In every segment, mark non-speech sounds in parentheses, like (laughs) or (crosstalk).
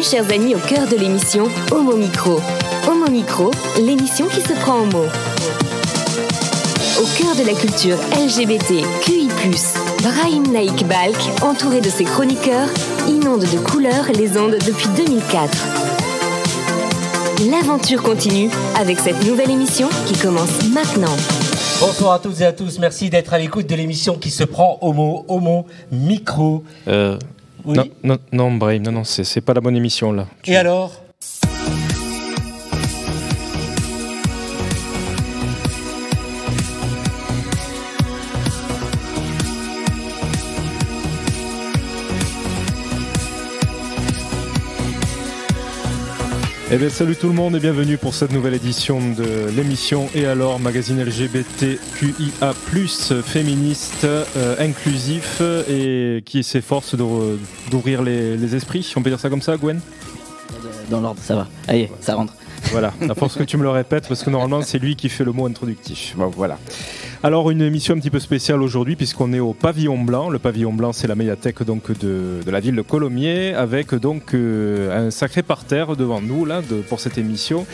Bienvenue, chers amis, au cœur de l'émission Homo Micro. Homo Micro, l'émission qui se prend au mot. Au cœur de la culture LGBT, QI, Brahim Naik Balk, entouré de ses chroniqueurs, inonde de couleurs les ondes depuis 2004. L'aventure continue avec cette nouvelle émission qui commence maintenant. Bonsoir à toutes et à tous, merci d'être à l'écoute de l'émission qui se prend Homo, Homo Micro. Euh, Oui. Non, non, non, Brahim, non, non, c'est pas la bonne émission là. Tu- Et alors? Eh bien, salut tout le monde et bienvenue pour cette nouvelle édition de l'émission Et alors, magazine LGBTQIA, féministe, euh, inclusif et qui s'efforce d'ouvrir les, les esprits. On peut dire ça comme ça, Gwen? Dans l'ordre, ça va. Allez, ça rentre. Voilà, à force que tu me le répètes, parce que normalement c'est lui qui fait le mot introductif. Bon, voilà. Alors une émission un petit peu spéciale aujourd'hui puisqu'on est au Pavillon Blanc. Le Pavillon Blanc, c'est la médiathèque donc de, de la ville de Colomiers, avec donc euh, un sacré parterre devant nous là pour cette émission.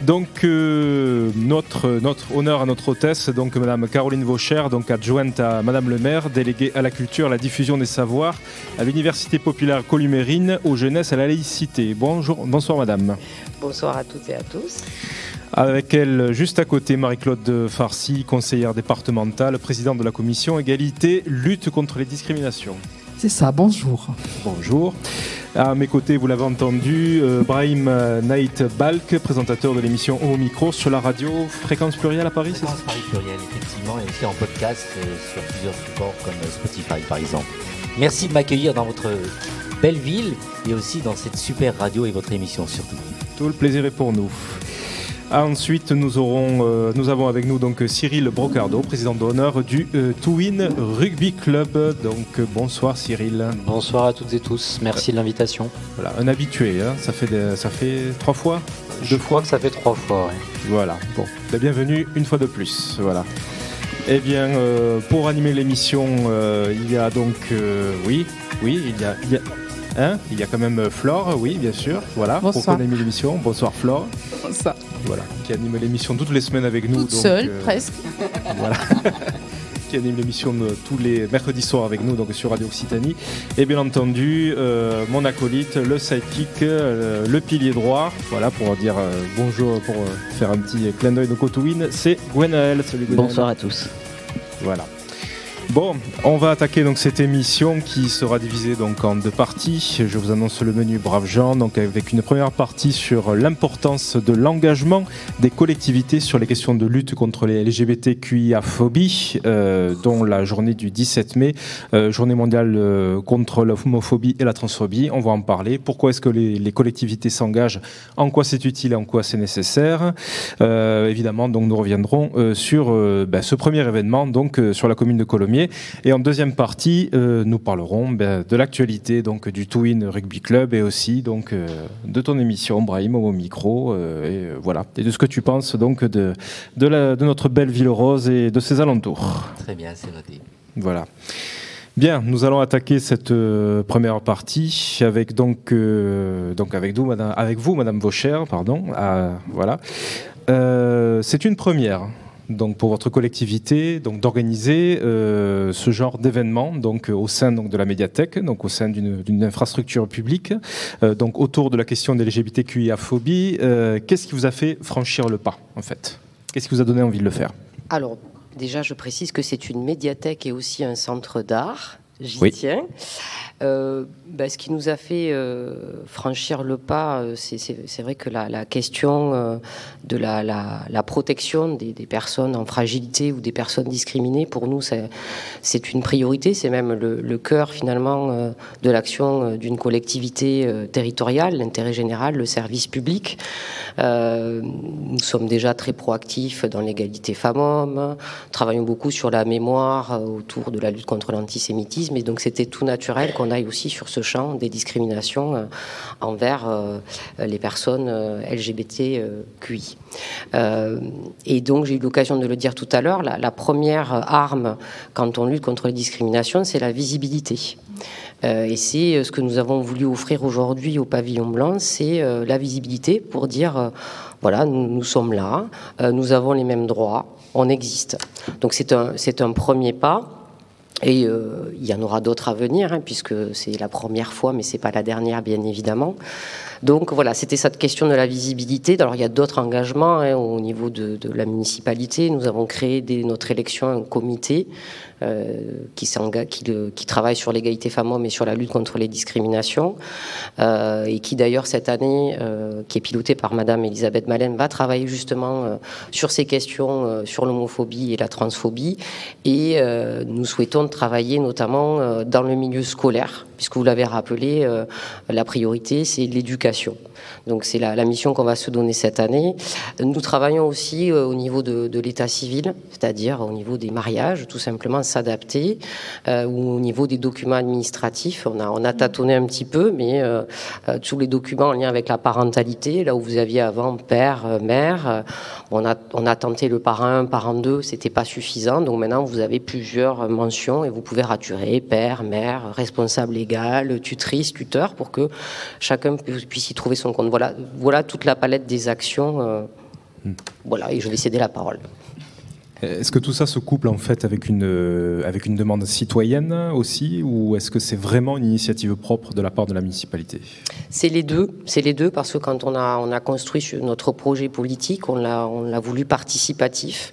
Donc euh, notre notre honneur à notre hôtesse, donc Madame Caroline Vaucher, donc adjointe à Madame le Maire, déléguée à la culture, à la diffusion des savoirs, à l'Université populaire Columérine, aux jeunesses, à la laïcité. Bonjour, bonsoir Madame. Bonsoir à toutes et à tous. Avec elle, juste à côté, Marie-Claude Farcy, conseillère départementale, présidente de la commission égalité, lutte contre les discriminations. C'est ça, bonjour. Bonjour. À mes côtés, vous l'avez entendu, euh, Brahim Naït Balk, présentateur de l'émission Au Micro sur la radio Fréquence Plurielle à Paris, c'est ça Fréquence Paris Pluriel, effectivement, et aussi en podcast euh, sur plusieurs supports comme Spotify par exemple. Merci de m'accueillir dans votre belle ville et aussi dans cette super radio et votre émission surtout. Tout le plaisir est pour nous. Ensuite, nous, aurons, euh, nous avons avec nous donc Cyril Brocardo, président d'honneur du euh, Twin Rugby Club. Donc euh, bonsoir Cyril. Bonsoir à toutes et tous, merci de l'invitation. Voilà, un habitué, hein. ça, fait des- ça fait trois fois? Je crois que ça fait trois fois. Voilà, bon, la bienvenue une fois de plus. Voilà. Eh bien, euh, pour animer l'émission, il y a donc, oui, oui, il y a, il y a, hein, il y a quand même euh, Flore, oui, bien sûr, voilà, pour Bonsoir. qu'on anime l'émission. Bonsoir Flore, Ça. voilà, qui anime l'émission toutes les semaines avec nous. Toute donc, seule, euh, presque. (laughs) Voilà. (laughs) qui anime l'émission de- tous les mercredis soirs avec nous, donc sur Radio Occitanie. Et bien entendu, euh, mon acolyte, le sidekick, euh, le pilier droit, voilà, pour dire euh, bonjour, pour euh, faire un petit clin d'œil de Cotouine, c'est Gwenaël. Salut Gwenaël. Bonsoir à tous. Voilà. Bon, on va attaquer donc cette émission qui sera divisée en deux parties. Je vous annonce le menu Brave Jean, donc avec une première partie sur l'importance de l'engagement des collectivités sur les questions de lutte contre les LGBTQIA-phobie, euh, dont la journée du 17 mai, euh, journée mondiale euh, contre l'homophobie et la transphobie. On va en parler. Pourquoi est-ce que les, collectivités s'engagent? En quoi c'est utile? Et en quoi c'est nécessaire? Euh, Évidemment, donc nous reviendrons sur ben, ce premier événement, sur la commune de Colomiers. Et en deuxième partie, euh, nous parlerons ben, de l'actualité donc du Twin Rugby Club et aussi donc euh, de ton émission, Brahim, au micro, euh, et voilà, et de ce que tu penses donc de de, la, de notre belle ville rose et de ses alentours. Très bien, c'est noté. Voilà. Bien, nous allons attaquer cette euh, première partie avec donc euh, donc avec vous, madame, avec vous, madame Vaucher, pardon. Voilà. C'est une première. Donc pour votre collectivité, donc d'organiser euh, ce genre d'événement, donc euh, au sein donc de la médiathèque, donc au sein d'une infrastructure publique, euh, donc autour de la question des LGBTQIA phobie. Euh, Qu'est-ce qui vous a fait franchir le pas en fait? Qu'est-ce qui vous a donné envie de le faire? Alors, déjà, je précise que c'est une médiathèque et aussi un centre d'art. J'y Oui. tiens. Euh, bah, ce qui nous a fait euh, franchir le pas, euh, c'est- vrai que la, la question euh, de la, la- la protection des, des personnes en fragilité ou des personnes discriminées, pour nous, c'est une priorité. C'est même le, le cœur finalement de l'action d'une collectivité territoriale, l'intérêt général, le service public. Nous sommes déjà très proactifs dans l'égalité femmes-hommes, travaillons beaucoup sur la mémoire autour de la lutte contre l'antisémitisme. Militantisme et donc c'était tout naturel qu'on aille aussi sur ce champ des discriminations envers les personnes LGBTQI. et donc j'ai eu l'occasion de le dire tout à l'heure, la, première arme quand on lutte contre les discriminations, c'est la visibilité. et c'est ce que nous avons voulu offrir aujourd'hui au pavillon blanc, c'est la visibilité pour dire voilà, nous, sommes là, euh, nous avons les mêmes droits, on existe. Donc c'est un premier pas. Et euh, il y en aura d'autres à venir, hein, puisque c'est la première fois, mais c'est pas la dernière, bien évidemment. Donc voilà, c'était cette question de la visibilité. Alors il y a d'autres engagements hein, au niveau de, la municipalité. Nous avons créé dès notre élection un comité euh, qui, qui, travaille sur l'égalité femmes-hommes et sur la lutte contre les discriminations, euh, et qui d'ailleurs cette année, euh, qui est piloté par Madame Elisabeth Malène, va travailler justement sur ces questions, sur l'homophobie et la transphobie, et nous souhaitons travailler notamment dans le milieu scolaire, puisque vous l'avez rappelé, la priorité c'est l'éducation. Donc c'est la, mission qu'on va se donner cette année. Nous travaillons aussi euh, au niveau de, l'état civil, c'est-à-dire au niveau des mariages, tout simplement s'adapter, euh, ou au niveau des documents administratifs. On a, on a tâtonné un petit peu, mais euh, tous les documents en lien avec la parentalité, là où vous aviez avant père, mère, on a, on a tenté le parent 1, parent 2, c'était pas suffisant. Donc maintenant, vous avez plusieurs mentions et vous pouvez raturer père, mère, responsable légal, tutrice, tuteur, pour que chacun puisse y trouver son compte. Voilà, voilà toute la palette des actions. Euh. Voilà, et je vais céder la parole. Est-ce que tout ça se couple en fait avec une, euh, avec une demande citoyenne aussi, ou est-ce que c'est vraiment une initiative propre de la part de la municipalité? C'est les deux, c'est les deux parce que quand on a, on a construit notre projet politique, on l'a, on l'a voulu participatif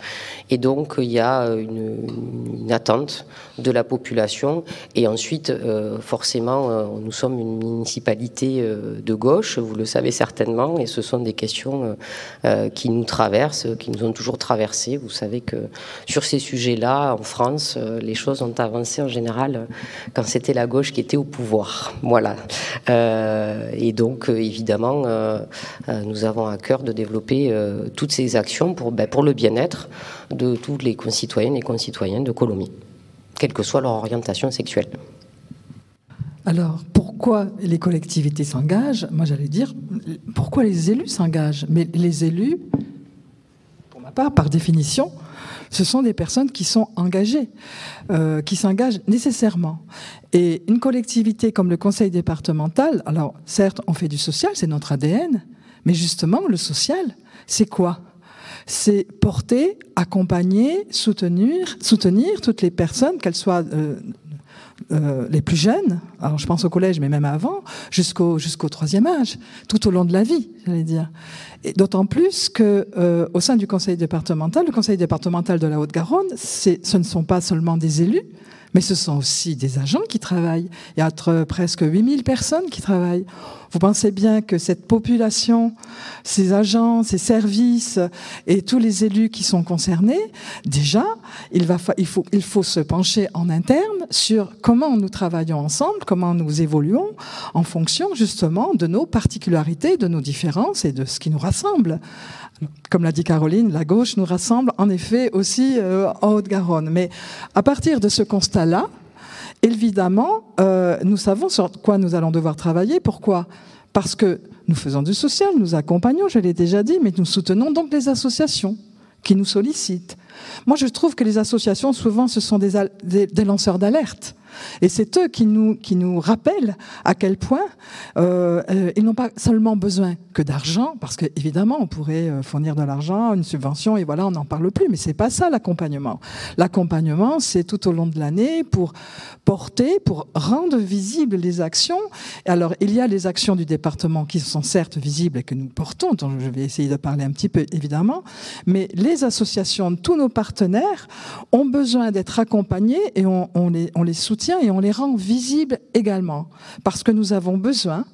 et donc, il y a une, attente de la population. Et ensuite, euh, forcément, euh, nous sommes une municipalité de gauche, vous le savez certainement, et ce sont des questions qui nous traversent, qui nous ont toujours traversés. Vous savez que sur ces sujets-là, en France, les choses ont avancé en général quand c'était la gauche qui était au pouvoir. Voilà. et donc, évidemment, nous avons à cœur de développer toutes ces actions pour, ben, pour le bien-être de tous les concitoyennes et concitoyens de Colombie, quelle que soit leur orientation sexuelle. Alors, pourquoi les collectivités s'engagent? Moi, j'allais dire, pourquoi les élus s'engagent? Mais les élus, pour ma part, par définition, ce sont des personnes qui sont engagées, euh, qui s'engagent nécessairement. Et une collectivité comme le conseil départemental, alors certes, on fait du social, c'est notre ADN, mais justement, le social, c'est quoi? C'est porter, accompagner, soutenir, soutenir toutes les personnes, qu'elles soient euh, euh, les plus jeunes, alors je pense au collège, mais même avant, jusqu'au jusqu'au troisième âge, tout au long de la vie, j'allais dire. Et d'autant plus que euh, au sein du conseil départemental, le conseil départemental de la Haute-Garonne, ce ne sont pas seulement des élus, mais ce sont aussi des agents qui travaillent. Il y a entre presque 8000 personnes qui travaillent. Vous pensez bien que cette population, ces agents, ces services et tous les élus qui sont concernés, déjà, il, va il, faut, il faut se pencher en interne sur comment nous travaillons ensemble, comment nous évoluons en fonction justement de nos particularités, de nos différences et de ce qui nous rassemble. Comme l'a dit Caroline, la gauche nous rassemble en effet aussi euh, en Haute-Garonne. Mais à partir de ce constat-là, évidemment, euh, nous savons sur quoi nous allons devoir travailler. Pourquoi? Parce que nous faisons du social, nous accompagnons, je l'ai déjà dit, mais nous soutenons donc les associations qui nous sollicitent. Moi, je trouve que les associations, souvent, ce sont des, lanceurs d'alerte. Et c'est eux qui nous, qui nous rappellent à quel point euh, euh, ils n'ont pas seulement besoin que d'argent, parce qu'évidemment, on pourrait euh, fournir de l'argent, une subvention, et voilà, on n'en parle plus. Mais c'est pas ça l'accompagnement. L'accompagnement, c'est tout au long de l'année pour porter, pour rendre visibles les actions. Alors, il y a les actions du département qui sont certes visibles et que nous portons, dont je vais essayer de parler un petit peu, évidemment, mais les associations, tous nos partenaires ont besoin d'être accompagnés et on, les, soutient et on les rend visibles également, parce que nous avons besoin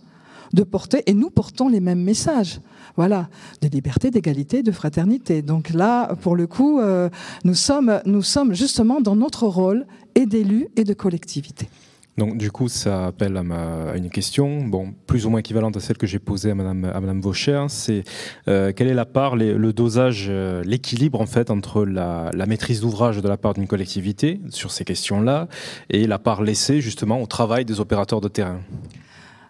de porter, et nous portons les mêmes messages, voilà, de liberté, d'égalité, de fraternité. Donc là, pour le coup, euh, nous, sommes, nous sommes justement dans notre rôle et d'élus et de collectivité. Donc du coup, ça appelle à, ma, une question, bon, plus ou moins équivalente à celle que j'ai posée à Madame, à Vaucher. C'est euh, quelle est la part, le dosage, euh, l'équilibre en fait entre la, la maîtrise d'ouvrage de la part d'une collectivité sur ces questions-là et la part laissée justement au travail des opérateurs de terrain?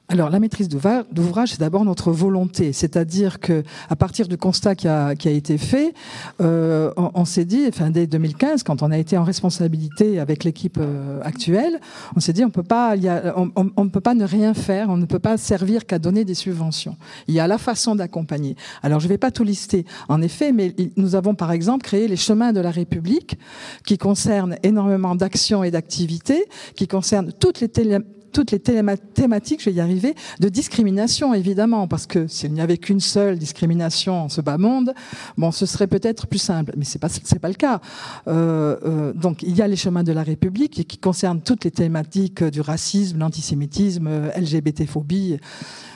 Alors la maîtrise d'ouvrage, c'est d'abord notre volonté, c'est-à-dire que à partir du constat qui a, été fait, euh, on, s'est dit, enfin dès 2015, quand on a été en responsabilité avec l'équipe euh, actuelle, on s'est dit on peut peut pas ne rien faire, on ne peut pas servir qu'à donner des subventions. Il y a la façon d'accompagner. Alors je ne vais pas tout lister, en effet, mais nous avons par exemple créé les chemins de la République, qui concernent énormément d'actions et d'activités, qui concernent toutes les télé toutes les thématiques, je vais y arriver, de discrimination, évidemment, parce que s'il n'y avait qu'une seule discrimination en ce bas monde, bon, ce serait peut-être plus simple, mais c'est pas c'est pas le cas. Euh, euh, donc, il y a les chemins de la République qui concernent toutes les thématiques du racisme, l'antisémitisme, LGBT-phobie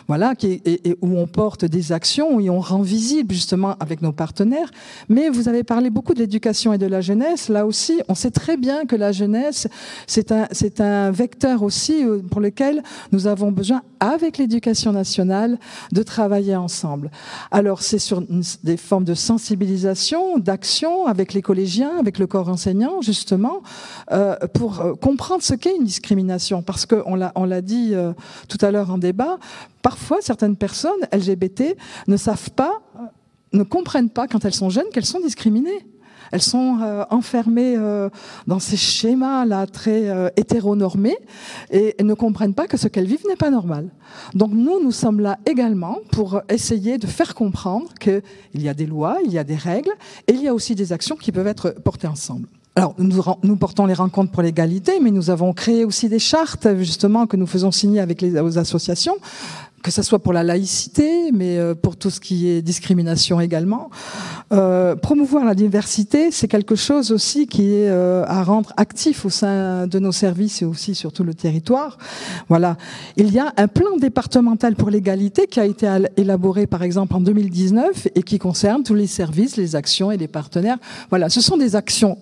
voilà, et, où on porte des actions, où on rend visible justement avec nos partenaires. Mais vous avez parlé beaucoup de l'éducation et de la jeunesse. Là aussi, on sait très bien que la jeunesse, c'est un, vecteur aussi euh, pour lequel nous avons besoin, avec l'éducation nationale, de travailler ensemble. Alors, c'est sur des formes de sensibilisation, d'action avec les collégiens, avec le corps enseignant, justement, euh, pour euh, comprendre ce qu'est une discrimination. Parce qu'on l'a, on l'a dit tout à l'heure en débat, parfois certaines personnes LGBT ne savent pas, euh, ne comprennent pas quand elles sont jeunes qu'elles sont discriminées. Elles sont euh, enfermées euh, dans ces schémas-là très hétéronormés et, ne comprennent pas que ce qu'elles vivent n'est pas normal. Donc nous, nous sommes là également pour essayer de faire comprendre qu'il y a des lois, il y a des règles et il y a aussi des actions qui peuvent être portées ensemble. Alors, nous, portons les rencontres pour l'égalité, mais nous avons créé aussi des chartes, justement, que nous faisons signer avec les associations, que ce soit pour la laïcité, mais euh, pour tout ce qui est discrimination également. Euh, promouvoir la diversité, c'est quelque chose aussi qui est euh, à rendre actif au sein de nos services et aussi sur tout le territoire. Voilà. Il y a un plan départemental pour l'égalité qui a été élaboré par exemple en 2019 et qui concerne tous les services, les actions et les partenaires. Voilà. Ce sont des actions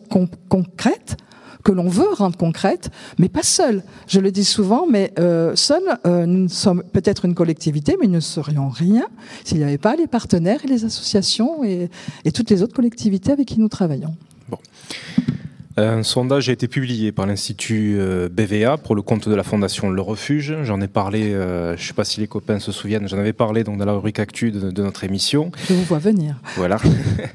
concrètes que l'on veut rendre concrète, mais pas seul. Je le dis souvent, mais euh, seul, euh, nous sommes peut-être une collectivité, mais nous ne serions rien s'il n'y avait pas les partenaires et les associations et, et toutes les autres collectivités avec qui nous travaillons. Bon. Un sondage a été publié par l'Institut euh, BVA pour le compte de la Fondation Le Refuge. J'en ai parlé, euh, je ne sais pas si les copains se souviennent, j'en avais parlé donc dans la rubrique Actu de, de notre émission. Je vous vois venir. Voilà.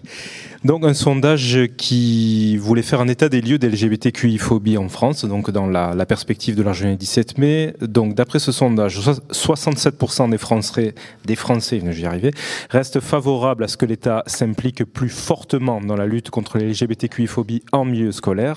(laughs) Donc un sondage qui voulait faire un état des lieux des LGBTQI-phobie en France, donc dans la, perspective de la journée 17 mai. Donc d'après ce sondage, 67% des Français, des Français, je vais y arriver, restent favorables à ce que l'État s'implique plus fortement dans la lutte contre les LGBTQI-phobie en milieu scolaire.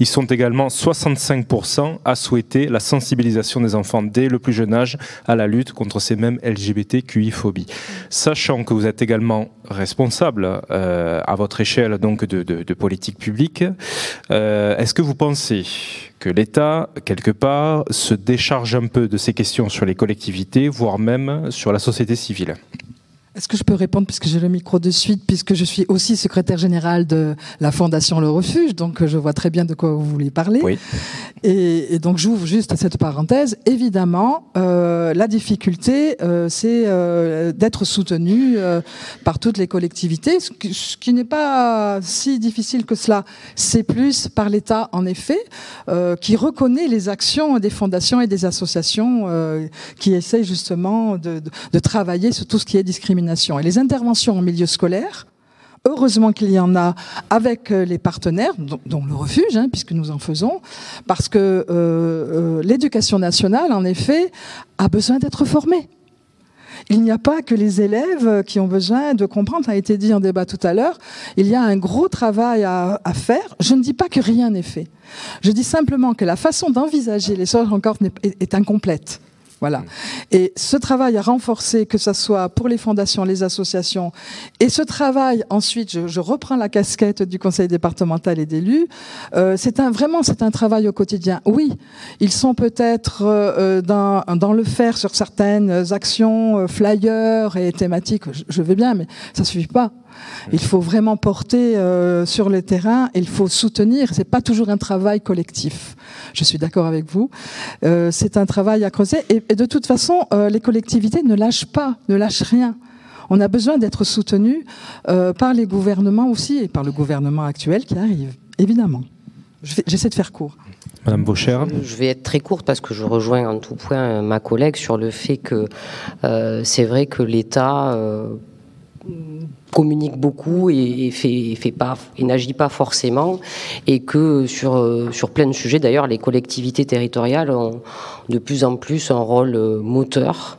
Ils sont également 65% à souhaiter la sensibilisation des enfants dès le plus jeune âge à la lutte contre ces mêmes LGBTQI-phobie. Sachant que vous êtes également responsable euh, à votre échelle donc de, politique publique. Euh, est-ce que vous pensez que l'État, quelque part, se décharge un peu de ces questions sur les collectivités, voire même sur la société civile? Est-ce que je peux répondre puisque j'ai le micro de suite, puisque je suis aussi secrétaire général de la Fondation Le Refuge, donc je vois très bien de quoi vous voulez parler. Oui. Et, donc j'ouvre juste cette parenthèse. Évidemment, euh, la difficulté, euh, c'est euh, d'être soutenu euh, par toutes les collectivités, ce qui, qui n'est pas si difficile que cela. C'est plus par l'État, en effet, euh, qui reconnaît les actions des fondations et des associations euh, qui essayent justement de, de, de travailler sur tout ce qui est discrimination et les interventions en milieu scolaire, heureusement qu'il y en a avec euh, les partenaires, dont, le refuge, hein, puisque nous en faisons, parce que euh, euh, l'éducation nationale, en effet, a besoin d'être formée. Il n'y a pas que les élèves qui ont besoin de comprendre, ça a été dit en débat tout à l'heure, il y a un gros travail à, faire. Je ne dis pas que rien n'est fait. Je dis simplement que la façon d'envisager les choses encore est incomplète. Voilà. Mm. Et ce travail a renforcé, que ce soit pour les fondations, les associations, et ce travail, ensuite, je, reprends la casquette du conseil départemental et d'élus, euh, c'est un, vraiment, c'est un travail au quotidien. Oui, ils sont peut-être euh, dans, dans, le faire sur certaines actions, euh, flyers et thématiques, je, je, vais bien, mais ça suffit pas. Il faut vraiment porter euh, sur le terrain, il faut soutenir. C'est pas toujours un travail collectif. Je suis d'accord avec vous. Euh, c'est un travail à creuser. Et, et de toute façon, euh, les collectivités ne lâchent pas, ne lâchent rien. On a besoin d'être soutenu euh, par les gouvernements aussi et par le gouvernement actuel qui arrive, évidemment. J'essaie de faire court. Madame Vaucher. Je vais être très courte parce que je rejoins en tout point ma collègue sur le fait que euh, c'est vrai que l'État euh, communique beaucoup et, et fait, fait pas et n'agit pas forcément et que sur euh, sur plein de sujets d'ailleurs les collectivités territoriales ont de plus en plus un rôle euh, moteur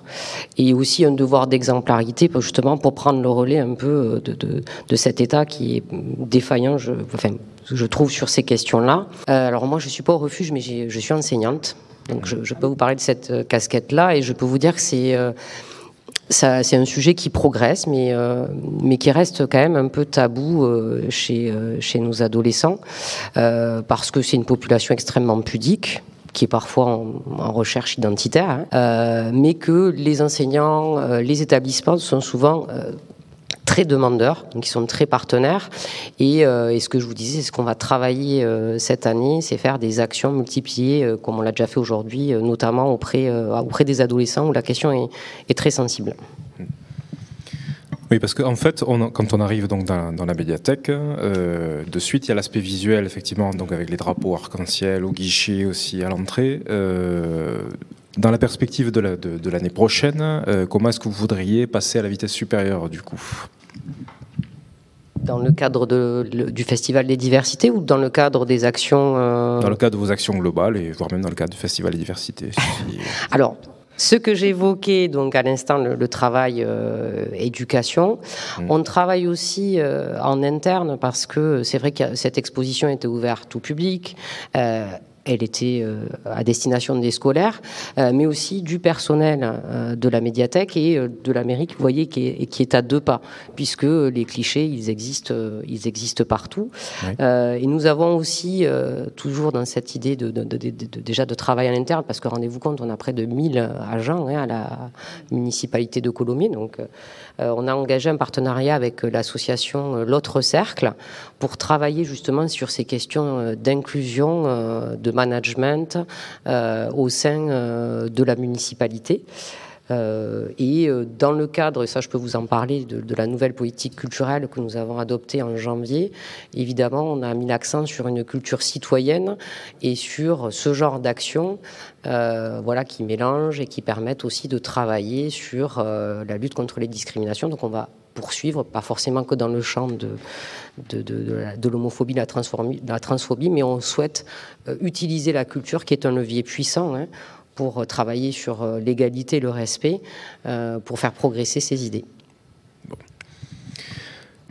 et aussi un devoir d'exemplarité justement pour prendre le relais un peu euh, de, de, de cet État qui est défaillant je, enfin, je trouve sur ces questions-là. Euh, alors moi je suis pas au refuge mais je suis enseignante donc je, je peux vous parler de cette euh, casquette-là et je peux vous dire que c'est euh, c'est un sujet qui progresse, mais, euh, mais qui reste quand même un peu tabou euh, chez, euh, chez nos adolescents, parce que c'est une population extrêmement pudique qui est parfois en, recherche identitaire, hein, mais que les enseignants, les établissements sont souvent très demandeurs, donc ils sont très partenaires. Et, euh, ce que je vous disais, ce qu'on va travailler euh, cette année, c'est faire des actions multipliées, euh, comme on l'a déjà fait aujourd'hui, notamment auprès, auprès des adolescents où la question est, très sensible. Oui, parce qu'en fait, on- quand on arrive donc dans, la médiathèque, de suite, il y a l'aspect visuel, effectivement, donc avec les drapeaux arc-en-ciel au guichet aussi à l'entrée. Dans la perspective de la- de- de l'année prochaine, euh, comment est-ce que vous voudriez passer à la vitesse supérieure du coup? Dans le cadre de- le- du Festival des diversités ou dans le cadre des actions euh, Dans le cadre de vos actions globales et voire même dans le cadre du Festival des diversités si- (laughs) Alors, ce que j'évoquais donc à l'instant, le, le travail euh, éducation, Mm. on travaille aussi euh, en interne parce que c'est vrai que cette exposition était ouverte au public. Elle était euh, à destination des scolaires, euh, mais aussi du personnel euh, de la médiathèque et euh, de l'Amérique, vous voyez, qui est, qui est à deux pas, puisque les clichés, ils existent, ils existent partout. Oui. Euh, et nous avons aussi, euh, toujours dans cette idée de, de- de- de- de- déjà de travail à l'interne, parce que rendez-vous compte, on a près de 1000 agents hein, à la municipalité de Colomiers, donc euh, on a engagé un partenariat avec euh, l'association euh, L'autre Cercle pour travailler justement sur ces questions euh, d'inclusion, euh, de management euh, au sein euh, de la municipalité. Euh, et euh, dans le cadre, et ça je peux vous en parler, de, la nouvelle politique culturelle que nous avons adoptée en janvier, évidemment on a mis l'accent sur une culture citoyenne et sur ce genre d'actions euh, voilà, qui mélangent et qui permettent aussi de travailler sur la lutte contre les discriminations. Donc on va poursuivre, pas forcément que dans le champ de, de, de, de la- transphobie, mais on souhaite utiliser la culture qui est un levier puissant hein, pour euh, travailler sur euh, l'égalité le respect, euh, pour faire progresser ces idées.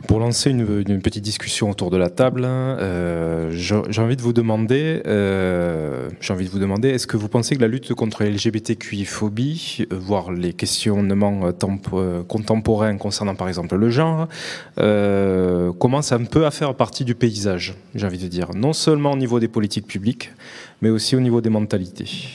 Pour lancer une, petite discussion autour de la table, j'ai envie de vous demander, j'ai envie de vous demander, est-ce que vous pensez que la lutte contre l'LGBTQI-phobie, voire les questionnements tempo- contemporains concernant par exemple le genre, commence un peu à faire partie du paysage, j'ai envie de dire, non seulement au niveau des politiques publiques, mais aussi au niveau des mentalités?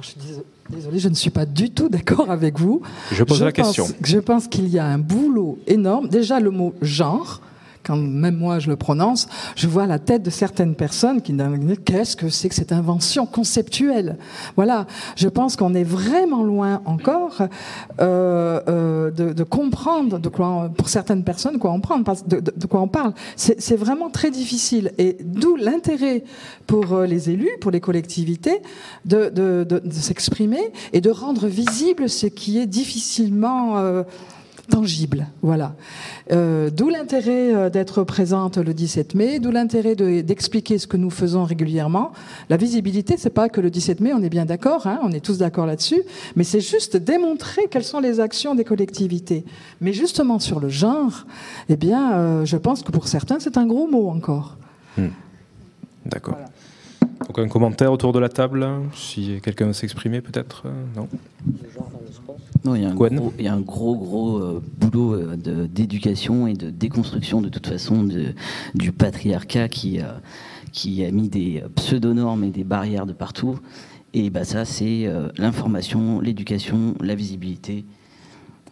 Alors, je suis déso- désolée, je ne suis pas du tout d'accord avec vous. Je pose je la question. Je pense qu'il y a un boulot énorme. Déjà, le mot genre, quand même moi je le prononce, je vois la tête de certaines personnes qui disent qu'est-ce que c'est que cette invention conceptuelle? Voilà, je pense qu'on est vraiment loin encore euh, euh, de, comprendre de quoi, pour certaines personnes, de, quoi on parle. C'est vraiment très difficile, et d'où l'intérêt pour euh, les élus, pour les collectivités, de, s'exprimer et de rendre visible ce qui est difficilement tangible. Voilà. Euh, d'où l'intérêt euh, d'être présente le 17 mai, d'où l'intérêt de- d'expliquer ce que nous faisons régulièrement. La visibilité, c'est pas que le 17 mai, on est bien d'accord, hein, on est tous d'accord là-dessus, mais c'est juste démontrer quelles sont les actions des collectivités. Mais justement sur le genre, eh bien, euh, je pense que pour certains, c'est un gros mot encore. D'accord. Donc un commentaire autour de la table, si quelqu'un veut s'exprimer peut-être Non? Non, il y a un Gwen gros, il y a un gros, gros euh, boulot euh, de- d'éducation et de déconstruction de toute façon de- du patriarcat qui, euh, qui a mis des pseudo-normes et des barrières de partout. Et bah, ça, c'est euh, l'information, l'éducation, la visibilité.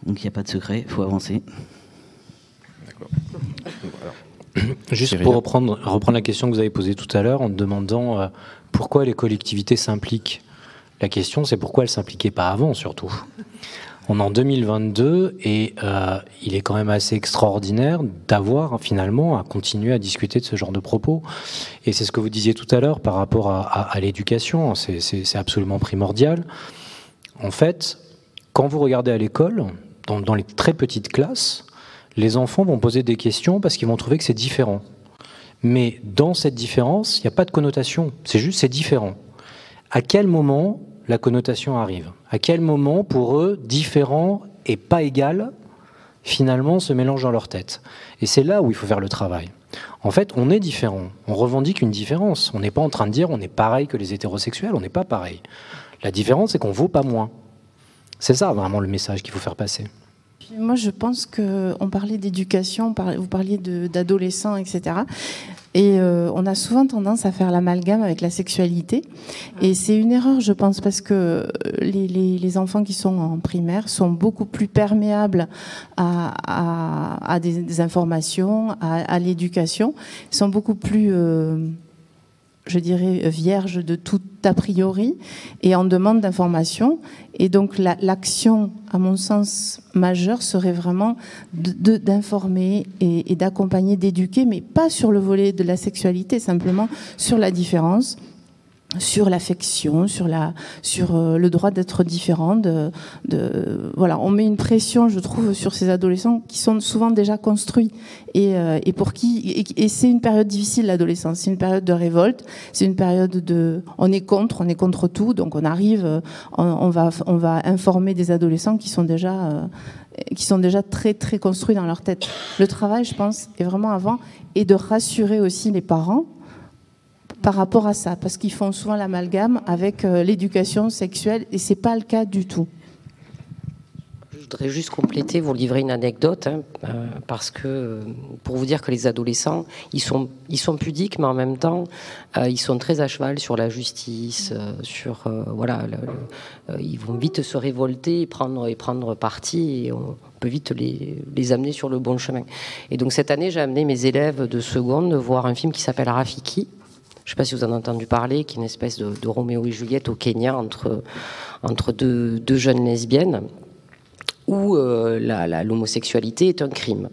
Donc il n'y a pas de secret, il faut avancer. Juste pour reprendre, reprendre la question que vous avez posée tout à l'heure en demandant euh, pourquoi les collectivités s'impliquent. La question, c'est pourquoi elles ne s'impliquaient pas avant, surtout. On est en 2022 et euh, il est quand même assez extraordinaire d'avoir finalement à continuer à discuter de ce genre de propos. Et c'est ce que vous disiez tout à l'heure par rapport à, l'éducation, c'est absolument primordial. En fait, quand vous regardez à l'école, dans, dans les très petites classes, les enfants vont poser des questions parce qu'ils vont trouver que c'est différent. Mais dans cette différence, il n'y a pas de connotation, c'est juste c'est différent. À quel moment la connotation arrive À quel moment, pour eux, différent et pas égal, finalement, se mélange dans leur tête? Et c'est là où il faut faire le travail. En fait, on est différent, on revendique une différence. On n'est pas en train de dire on est pareil que les hétérosexuels, on n'est pas pareil. La différence, c'est qu'on vaut pas moins. C'est ça vraiment le message qu'il faut faire passer. Moi, je pense qu'on parlait d'éducation, vous parliez d'adolescents, etc. Et euh, on a souvent tendance à faire l'amalgame avec la sexualité. Et c'est une erreur, je pense, parce que euh, les, enfants qui sont en primaire sont beaucoup plus perméables à, des, informations, à, l'éducation, sont beaucoup plus... Euh, je dirais, vierge de tout a priori et en demande d'information. Et donc l'action, à mon sens, majeure serait vraiment d'informer et d'accompagner, d'éduquer, mais pas sur le volet de la sexualité, simplement sur la différence sur l'affection, sur la, sur euh, le droit d'être différent. De, de, voilà, on met une pression, je trouve, sur ces adolescents qui sont souvent déjà construits et, euh, et pour qui et, c'est une période difficile l'adolescence. C'est une période de révolte. C'est une période de, on est contre, on est contre tout. Donc on arrive, on, va, on va informer des adolescents qui sont déjà euh, qui sont déjà très très construits dans leur tête. Le travail, je pense, est vraiment avant et de rassurer aussi les parents par rapport à ça, parce qu'ils font souvent l'amalgame avec euh, l'éducation sexuelle, et c'est pas le cas du tout. Je voudrais juste compléter, vous livrer une anecdote, hein, euh, parce que euh, pour vous dire que les adolescents, ils sont, ils sont pudiques, mais en même temps, ils sont très à cheval sur la justice, sur voilà, ils vont vite se révolter et prendre et prendre parti, et on peut vite les, les amener sur le bon chemin. Et donc cette année, j'ai amené mes élèves de seconde voir un film qui s'appelle Rafiki je ne sais pas si vous en avez entendu parler, qui est une espèce de, Roméo et Juliette au Kenya entre, entre deux, jeunes lesbiennes, où euh, l'homosexualité est un crime.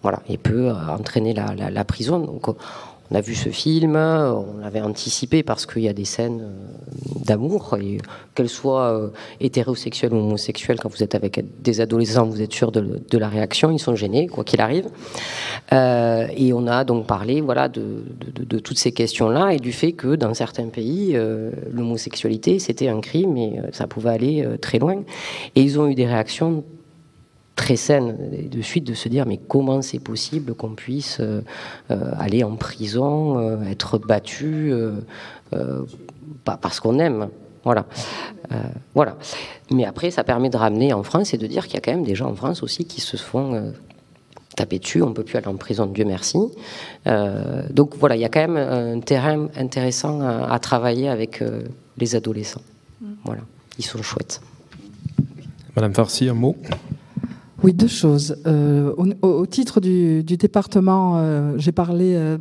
Voilà, et peut euh, entraîner la, la, prison. Donc, on a vu ce film, on l'avait anticipé parce qu'il y a des scènes euh, d'amour, et qu'elles soient euh, hétérosexuelles ou homosexuelles, quand vous êtes avec des adolescents, vous êtes sûr de, la réaction, ils sont gênés, quoi qu'il arrive. Euh, et on a donc parlé voilà, de, toutes ces questions-là et du fait que dans certains pays, l'homosexualité, c'était un crime et ça pouvait aller très loin. Et ils ont eu des réactions très saine de suite de se dire mais comment c'est possible qu'on puisse euh, euh, aller en prison, euh, être battu pas parce qu'on aime. Voilà. voilà. Mais après, ça permet de ramener en France et de dire qu'il y a quand même des gens en France aussi qui se font taper dessus. On ne peut plus aller en prison, Dieu merci. donc voilà, il y a quand même un terrain intéressant à, travailler avec les adolescents. Mm. Voilà, ils sont chouettes. Madame Farsi, un mot? Oui, deux choses. Euh, au, titre du, département, euh, j'ai parlé euh,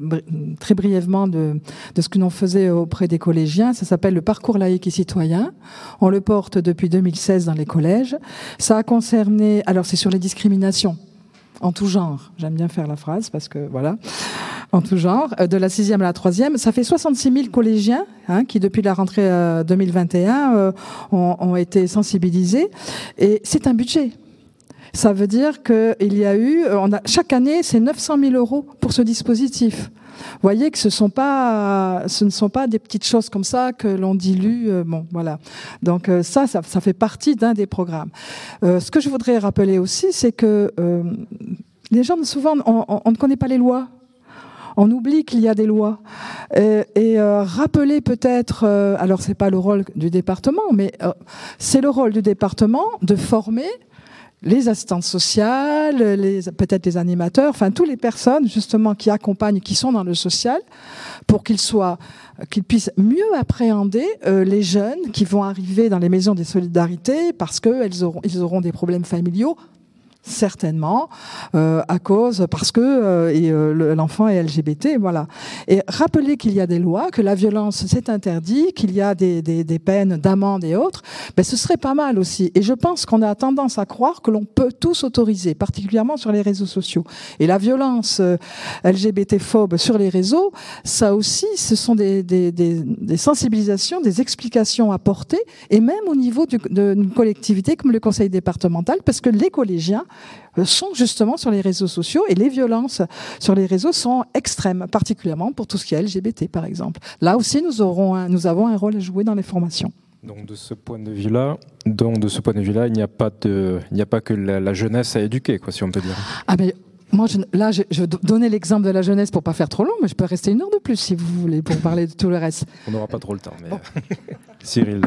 très brièvement de, ce que l'on faisait auprès des collégiens. Ça s'appelle le parcours laïque et citoyen. On le porte depuis 2016 dans les collèges. Ça a concerné, alors c'est sur les discriminations en tout genre. J'aime bien faire la phrase parce que voilà, en tout genre, de la sixième à la troisième. Ça fait 66 000 collégiens hein, qui, depuis la rentrée 2021, ont, ont été sensibilisés. Et c'est un budget. Ça veut dire qu'il y a eu, on a, chaque année, c'est 900 000 euros pour ce dispositif. Vous voyez que ce, sont pas, ce ne sont pas des petites choses comme ça que l'on dilue. Euh, bon, voilà. Donc euh, ça, ça, fait partie d'un des programmes. Euh, ce que je voudrais rappeler aussi, c'est que les gens, souvent, on, ne connaît pas les lois. On oublie qu'il y a des lois. Et, et rappeler peut-être, alors c'est pas le rôle du département, mais c'est le rôle du département de former les assistantes sociales, les, peut-être les animateurs, enfin toutes les personnes justement qui accompagnent, qui sont dans le social, pour qu'ils soient, qu'ils puissent mieux appréhender euh, les jeunes qui vont arriver dans les maisons des solidarités parce qu'ils auront, ils auront des problèmes familiaux certainement, euh, à cause, parce que euh, euh, l'enfant est LGBT, voilà. Et rappeler qu'il y a des lois, que la violence c'est interdit, qu'il y a des, des, des peines d'amende et autres, ben, ce serait pas mal aussi. Et je pense qu'on a tendance à croire que l'on peut tous autoriser, particulièrement sur les réseaux sociaux. Et la violence LGBT-phobe sur les réseaux, ça aussi, ce sont des, des, des, sensibilisations, des explications à porter, et même au niveau d'une collectivité comme le conseil départemental, parce que les collégiens euh, sont justement sur les réseaux sociaux et les violences sur les réseaux sont extrêmes, particulièrement pour tout ce qui est LGBT par exemple. Là aussi, nous, aurons nous avons un rôle à jouer dans les formations. Donc de ce point de vue-là, donc de ce point de vue-là, il n'y a pas de, il n'y a pas que la, jeunesse à éduquer, quoi, si on peut dire. Ah mais moi, je, là, je, je donnais l'exemple de la jeunesse pour pas faire trop long, mais je peux rester une heure de plus si vous voulez pour parler de tout le reste. On n'aura pas trop le temps, mais Cyril.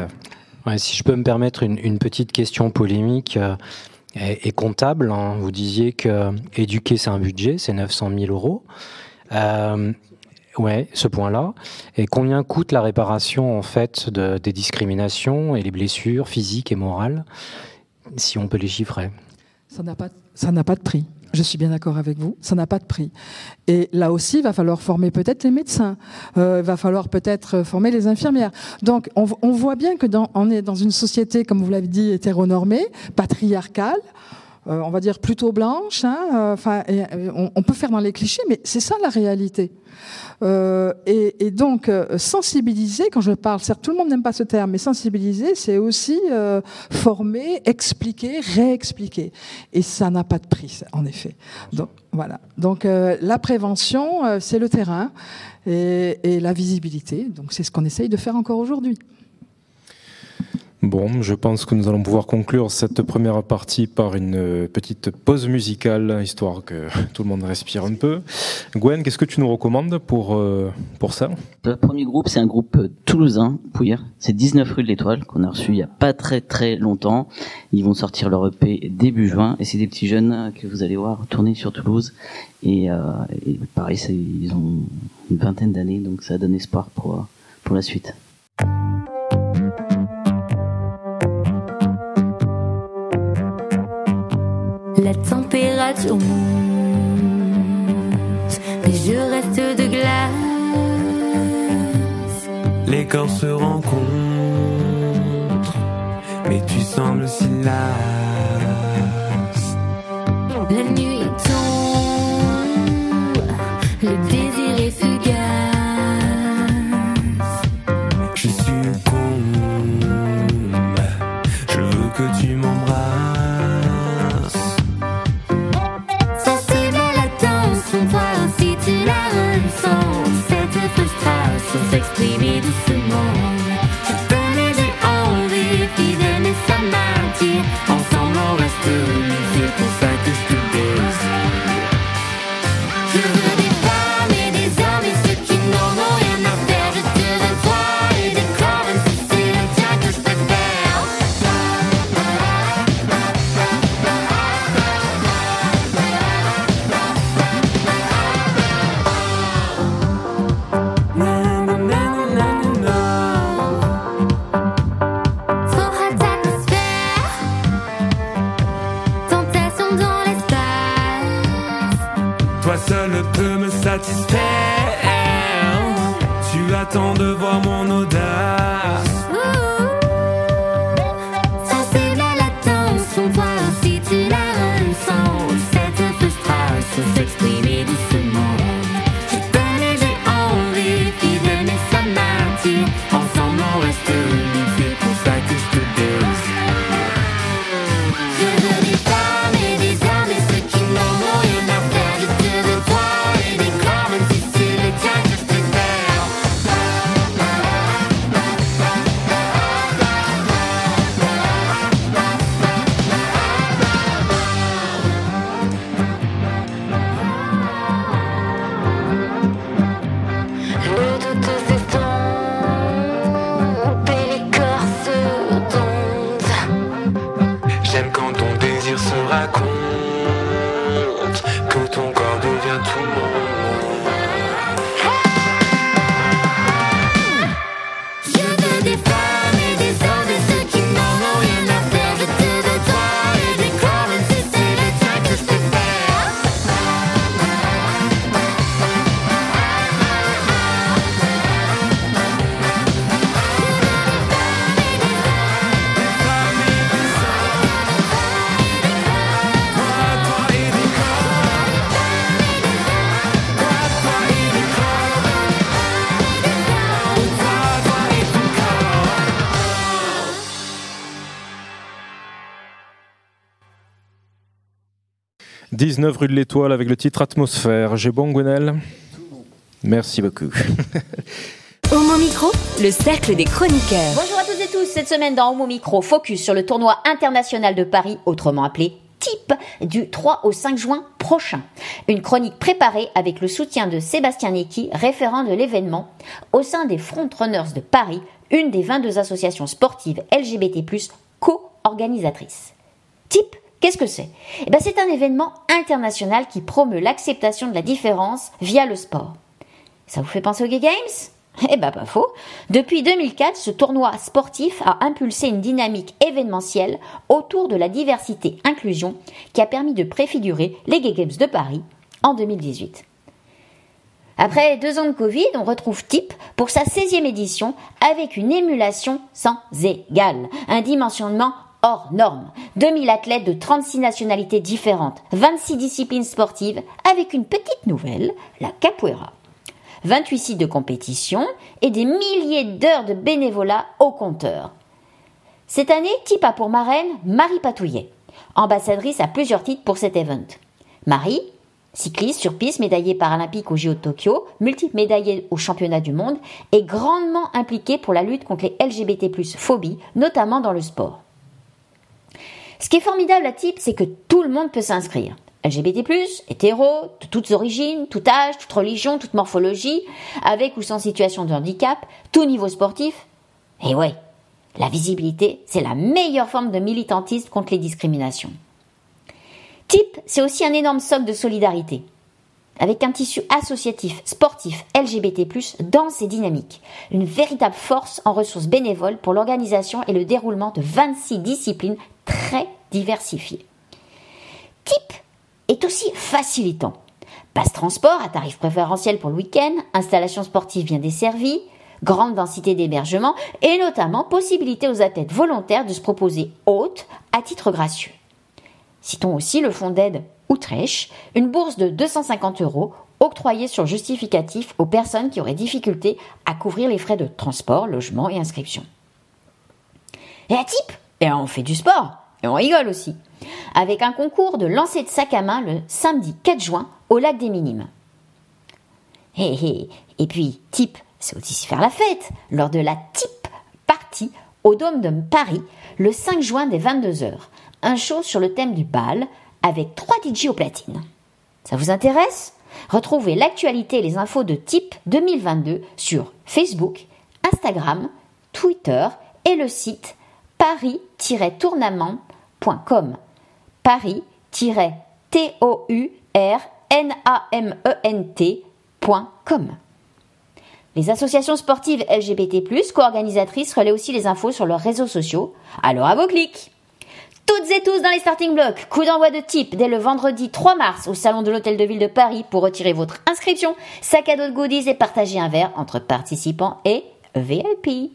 Ouais, si je peux me permettre une, une petite question polémique. Euh, et, comptable. Hein. Vous disiez que éduquer, c'est un budget, c'est 900 000 euros. Euh, ouais, ce point-là. Et combien coûte la réparation en fait de, des discriminations et les blessures physiques et morales, si on peut les chiffrer? Ça n'a pas, ça n'a pas de prix. Je suis bien d'accord avec vous, ça n'a pas de prix. Et là aussi, il va falloir former peut-être les médecins, euh, il va falloir peut-être former les infirmières. Donc, on, voit bien que on est dans une société, comme vous l'avez dit, hétéronormée, patriarcale. Euh, on va dire plutôt blanche. Hein, euh, enfin, on, peut faire dans les clichés, mais c'est ça la réalité. Euh, et, donc, euh, sensibiliser, quand je parle, certes, tout le monde n'aime pas ce terme, mais sensibiliser, c'est aussi euh, former, expliquer, réexpliquer. Et ça n'a pas de prix, en effet. Donc, voilà. Donc, la prévention, c'est le terrain et, et la visibilité. Donc, c'est ce qu'on essaye de faire encore aujourd'hui. Bon, je pense que nous allons pouvoir conclure cette première partie par une petite pause musicale, histoire que (laughs) tout le monde respire un peu. Gwen, qu'est-ce que tu nous recommandes pour, euh, pour ça? Le premier groupe, c'est un groupe toulousain, Pouillère. C'est 19 rue de l'Étoile, qu'on a reçu il n'y a pas très très longtemps. Ils vont sortir leur EP début juin, et c'est des petits jeunes que vous allez voir tourner sur Toulouse. Et, euh, et pareil, ils ont une vingtaine d'années, donc ça donne espoir pour, pour la suite. Mais je reste de glace. Les corps se rencontrent, mais tu sembles si lasse. 19 rue de l'Étoile avec le titre Atmosphère. J'ai bon, Gwenel Merci beaucoup. (laughs) Homo Micro, le cercle des chroniqueurs. Bonjour à toutes et tous, cette semaine dans Homo Micro, focus sur le tournoi international de Paris, autrement appelé TIP, du 3 au 5 juin prochain. Une chronique préparée avec le soutien de Sébastien Necki, référent de l'événement, au sein des Frontrunners de Paris, une des 22 associations sportives LGBT+, co-organisatrices. TIP, qu'est-ce que c'est? Eh ben, c'est un événement international qui promeut l'acceptation de la différence via le sport. Ça vous fait penser aux Gay Games? Eh ben pas faux. Depuis 2004, ce tournoi sportif a impulsé une dynamique événementielle autour de la diversité inclusion qui a permis de préfigurer les Gay Games de Paris en 2018. Après deux ans de Covid, on retrouve TIP pour sa 16e édition avec une émulation sans égale, un dimensionnement hors norme. 2000 athlètes de 36 nationalités différentes, 26 disciplines sportives avec une petite nouvelle, la capoeira. 28 sites de compétition et des milliers d'heures de bénévolat au compteur. Cette année, TIP a pour marraine Marie Patouillet, ambassadrice à plusieurs titres pour cet event. Marie, cycliste sur piste, médaillée paralympique au JO de Tokyo, multiple médaillée au championnat du monde, est grandement impliquée pour la lutte contre les LGBT+, phobies, notamment dans le sport. Ce qui est formidable à TIP, c'est que tout le monde peut s'inscrire. LGBT+, hétéro, de toutes origines, tout âge, toute religion, toute morphologie, avec ou sans situation de handicap, tout niveau sportif. Et ouais, la visibilité, c'est la meilleure forme de militantisme contre les discriminations. TIP, c'est aussi un énorme socle de solidarité, avec un tissu associatif, sportif, LGBT+, dense et dynamique, une véritable force en ressources bénévoles pour l'organisation et le déroulement de 26 disciplines très diversifiées. TIP est aussi facilitant. Passe transport à tarif préférentiel pour le week-end, installation sportive bien desservie, grande densité d'hébergement et notamment possibilité aux athlètes volontaires de se proposer hôtes à titre gracieux. Citons aussi le fonds d'aide Outrecht, une bourse de 250 euros octroyée sur justificatif aux personnes qui auraient difficulté à couvrir les frais de transport, logement et inscription. Et à type, et on fait du sport, et on rigole aussi, avec un concours de lancer de sac à main le samedi 4 juin au lac des Minimes. Et, et, et puis, type, c'est aussi faire la fête lors de la type party au Dôme de Paris le 5 juin dès 22h. Un show sur le thème du bal avec trois DJ au platine. Ça vous intéresse? Retrouvez l'actualité et les infos de type 2022 sur Facebook, Instagram, Twitter et le site paris-tournament.com. Paris-T-O-U-R-N-A-M-E-N-T.com. Les associations sportives LGBT+, co-organisatrices, relaient aussi les infos sur leurs réseaux sociaux. Alors à vos clics toutes et tous dans les starting blocks. Coup d'envoi de type dès le vendredi 3 mars au salon de l'Hôtel de Ville de Paris pour retirer votre inscription, sac à dos de goodies et partager un verre entre participants et VIP.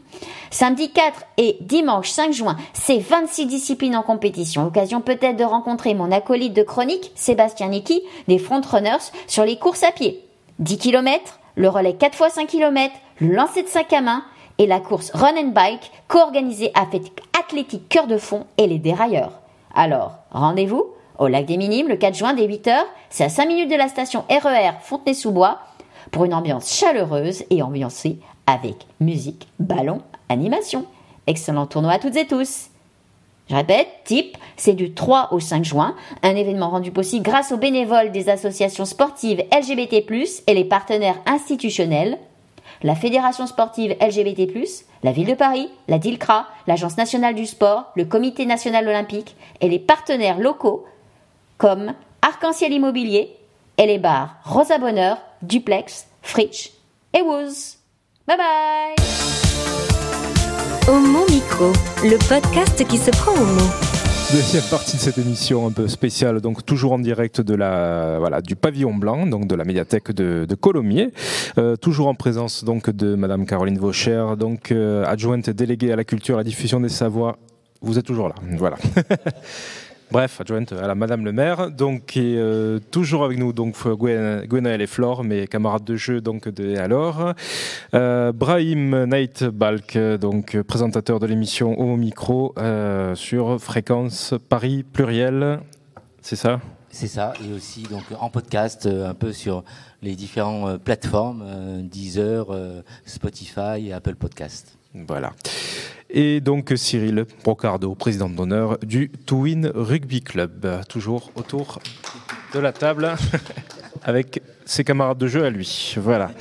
Samedi 4 et dimanche 5 juin, c'est 26 disciplines en compétition. L'occasion peut-être de rencontrer mon acolyte de chronique, Sébastien Niki, des Frontrunners, sur les courses à pied. 10 km, le relais 4 x 5 km, le lancer de sac à main et la course Run and Bike, co-organisée avec Athlétique Cœur de Fond et les dérailleurs. Alors, rendez-vous au lac des Minimes le 4 juin dès 8h, c'est à 5 minutes de la station RER Fontenay-sous-Bois pour une ambiance chaleureuse et ambiancée avec musique, ballon, animation. Excellent tournoi à toutes et tous. Je répète, type, c'est du 3 au 5 juin, un événement rendu possible grâce aux bénévoles des associations sportives LGBT+, et les partenaires institutionnels, la Fédération sportive LGBT+, la Ville de Paris, la DILCRA, l'Agence nationale du sport, le Comité national olympique et les partenaires locaux comme Arc-en-Ciel Immobilier et les bars Rosa Bonheur, Duplex, Fritsch et Woos. Bye bye Homo Micro, le podcast qui se prend au mot. Deuxième partie de cette émission un peu spéciale, donc toujours en direct de la, voilà, du pavillon blanc, donc de la médiathèque de, de Colomiers, Euh, toujours en présence donc de Madame Caroline Vaucher, donc euh, adjointe déléguée à la culture et à la diffusion des savoirs. Vous êtes toujours là, voilà. (laughs) Bref, adjointe à la Madame le maire, donc qui est euh, toujours avec nous, donc Gwen, Gwenaël et Flore, mes camarades de jeu, donc de alors. Euh, Brahim Knight Balk, donc euh, présentateur de l'émission Homo Micro euh, sur fréquence Paris pluriel, c'est ça? C'est ça, et aussi donc en podcast, euh, un peu sur les différentes euh, plateformes, euh, Deezer, euh, Spotify et Apple Podcast. Voilà. Et donc Cyril Brocardo, président d'honneur du Twin Rugby Club, toujours autour de la table (laughs) avec ses camarades de jeu à lui. Voilà.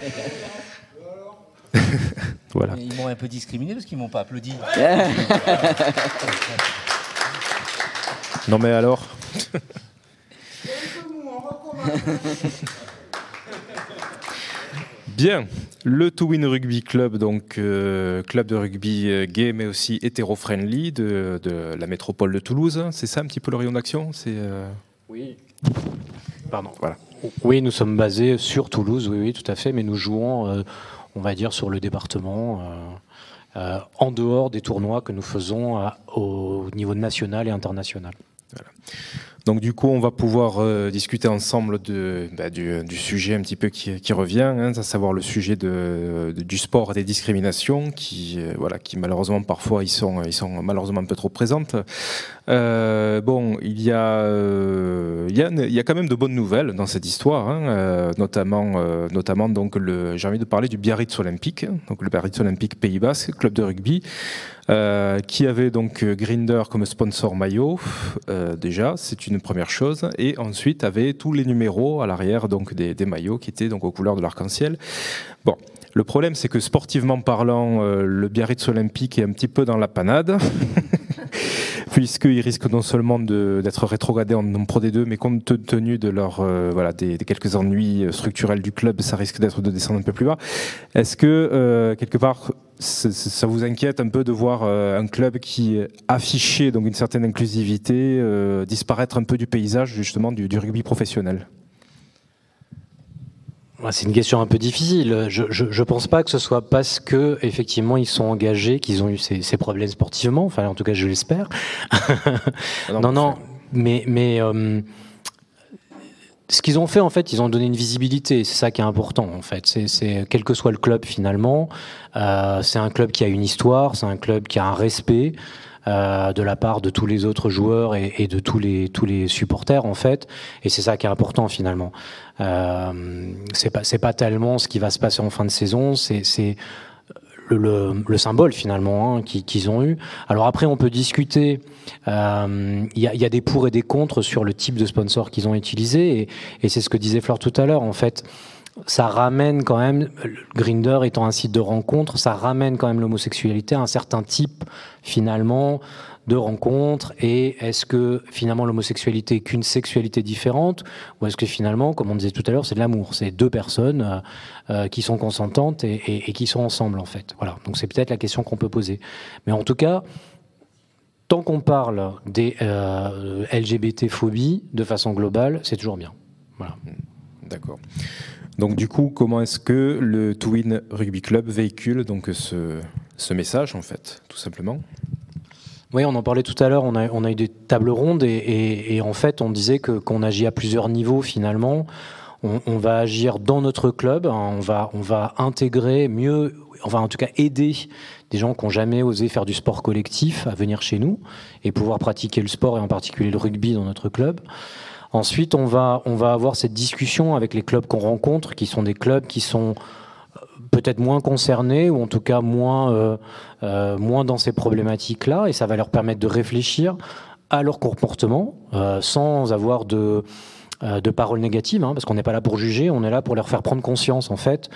(laughs) voilà. Ils m'ont un peu discriminé parce qu'ils m'ont pas applaudi. Non mais alors? (laughs) Bien, le To Win Rugby Club, donc euh, club de rugby euh, gay mais aussi hétéro-friendly de, de la métropole de Toulouse. C'est ça un petit peu le rayon d'action? C'est euh, Oui. Pardon, voilà. Oui, nous sommes basés sur Toulouse, oui, oui, tout à fait, mais nous jouons, euh, on va dire, sur le département, euh, euh, en dehors des tournois que nous faisons à- au niveau national et international. Donc du coup, on va pouvoir euh, discuter ensemble bah, du, sujet un petit peu qui, revient, hein, à savoir le sujet du sport et des discriminations, qui, euh, voilà, qui malheureusement parfois ils sont, ils sont malheureusement un peu trop présentes. Euh, bon, il y, a, euh, il, y a, quand même de bonnes nouvelles dans cette histoire, hein, euh, notamment, euh, notamment donc le, j'ai envie de parler du Biarritz Olympique, donc le Biarritz Olympique Pays Basque, club de rugby. Euh, qui avait donc euh, Grinder comme sponsor maillot déjà, c'est une première chose, et ensuite avait tous les numéros à l'arrière donc des, des maillots qui étaient donc aux couleurs de l'arc-en-ciel. Bon, le problème c'est que sportivement parlant, euh, le Biarritz Olympique est un petit peu dans la panade. (laughs) puisqu'ils risquent non seulement d'être rétrogradés en, en Pro D2, mais compte tenu de leur, euh, voilà, des, des quelques ennuis euh, structurels du club, ça risque d'être de descendre un peu plus bas. Est-ce que, euh, quelque part, ça vous inquiète un peu de voir un club qui affichait donc une certaine inclusivité disparaître un peu du paysage justement du, rugby professionnel? C'est une question un peu difficile. Je, je, je pense pas que ce soit parce que effectivement ils sont engagés qu'ils ont eu ces, ces problèmes sportivement. Enfin, en tout cas, je l'espère. non, non, mais mais euh, ce qu'ils ont fait, en fait, ils ont donné une visibilité. C'est ça qui est important, en fait. C'est, c'est quel que soit le club finalement, euh, c'est un club qui a une histoire, c'est un club qui a un respect. euh, de la part de tous les autres joueurs et, et de tous les tous les supporters en fait et c'est ça qui est important finalement euh, c'est pas pas tellement ce qui va se passer en fin de saison c'est le, le, le symbole finalement hein, qui- qu'ils ont eu. Alors après, on peut discuter. euh, Il y, a, y a des pour et des contre sur le type de sponsor qu'ils ont utilisé, et, et c'est ce que disait Fleur tout à l'heure. En fait, ça ramène quand même Grinder étant un site de rencontre, ça ramène quand même l'homosexualité à un certain type finalement de rencontre. Et est-ce que finalement l'homosexualité est qu'une sexualité différente, ou est-ce que finalement, comme on disait tout à l'heure, c'est de l'amour, c'est deux personnes euh, euh, qui sont consentantes et, qui sont ensemble en fait. Voilà. Donc c'est peut-être la question qu'on peut poser. Mais en tout cas, tant qu'on parle des euh, LGBT-phobie de façon globale, c'est toujours bien. Voilà. D'accord. Donc du coup, comment est-ce que le Twin Rugby Club véhicule donc ce message en fait, tout simplement? Oui, on en parlait tout à l'heure, on a, eu des tables rondes et, en fait on disait que qu'on agit à plusieurs niveaux finalement. On, va agir dans notre club, hein, on, va, intégrer mieux, on va en tout cas aider des gens qui n'ont jamais osé faire du sport collectif à venir chez nous et pouvoir pratiquer le sport et en particulier le rugby dans notre club. Ensuite, on va, avoir cette discussion avec les clubs qu'on rencontre, qui sont des clubs qui sont peut-être moins concernés ou en tout cas moins, euh, euh, moins dans ces problématiques-là, et ça va leur permettre de réfléchir à leur comportement euh, sans avoir de, euh, de paroles négatives, hein, parce qu'on n'est pas là pour juger, on est là pour leur faire prendre conscience en fait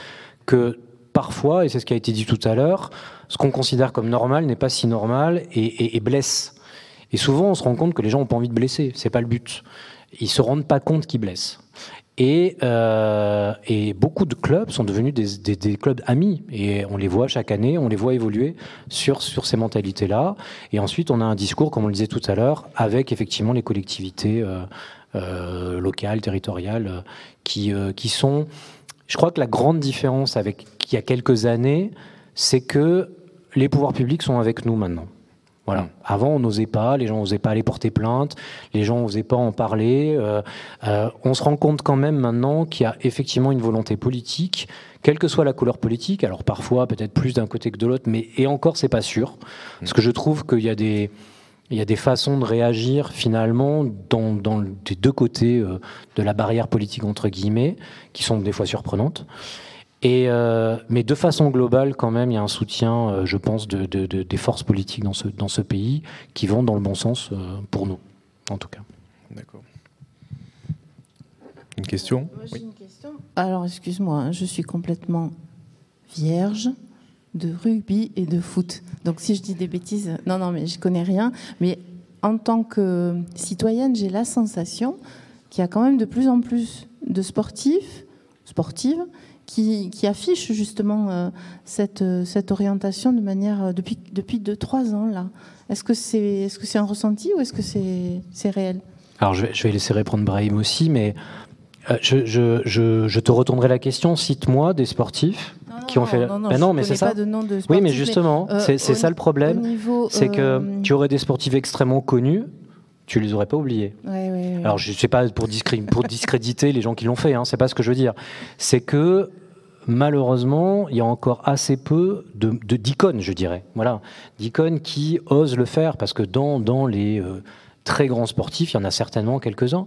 que parfois, et c'est ce qui a été dit tout à l'heure, ce qu'on considère comme normal n'est pas si normal et, et- et blesse. Et souvent, on se rend compte que les gens n'ont pas envie de blesser, c'est pas le but. Ils se rendent pas compte qu'ils blessent. Et, euh, et beaucoup de clubs sont devenus des, des- des clubs amis. Et on les voit chaque année, on les voit évoluer sur, sur ces mentalités-là. Et ensuite, on a un discours, comme on le disait tout à l'heure, avec effectivement les collectivités euh, euh, locales, territoriales, euh, qui, euh, qui sont... Je crois que la grande différence avec il y a quelques années, c'est que les pouvoirs publics sont avec nous maintenant. Voilà. Avant, on n'osait pas, les gens n'osaient pas aller porter plainte, les gens n'osaient pas en parler. euh, euh, on se rend compte quand même maintenant qu'il y a effectivement une volonté politique, quelle que soit la couleur politique. Alors parfois, peut-être plus d'un côté que de l'autre, mais et encore, c'est pas sûr, parce que je trouve qu'il y a des il Il y a des façons de réagir finalement dans, dans les deux côtés euh, de la barrière politique entre guillemets, qui sont des fois surprenantes. Et, euh, mais de façon globale, quand même, il y a un soutien, euh, je pense, de, de- de- des forces politiques dans ce, dans ce pays qui vont dans le bon sens euh, pour nous, en tout cas. D'accord. Une question? Moi, j'ai une question. Alors, excuse-moi, hein, je suis complètement vierge de rugby et de foot. Donc, si je dis des bêtises, non, non, mais je connais rien. Mais en tant que citoyenne, j'ai la sensation qu'il y a quand même de plus en plus de sportifs, sportives, qui, qui affichent justement euh, cette, euh, cette orientation de manière euh, depuis depuis deux trois ans là. Est-ce que c'est est-ce que c'est un ressenti ou est-ce que c'est c'est réel? Alors, je vais, je vais laisser répondre Brahim aussi, mais euh, je, je- je- te retournerai la question. Cite-moi des sportifs qui ont fait. non, non, Ben je non, mais c'est ça. pas de nom de oui, mais justement, c'est ça le problème. C'est que tu aurais des sportifs extrêmement connus, tu les aurais pas oubliés. Ouais, ouais, ouais. Alors, je sais pas pour, discréditer les gens qui l'ont fait, hein, c'est pas ce que je veux dire. C'est que malheureusement, il y a encore assez peu de de- d'icônes, je dirais. Voilà, d'icônes qui osent le faire parce que dans, dans les euh, très grands sportifs, il y en a certainement quelques-uns.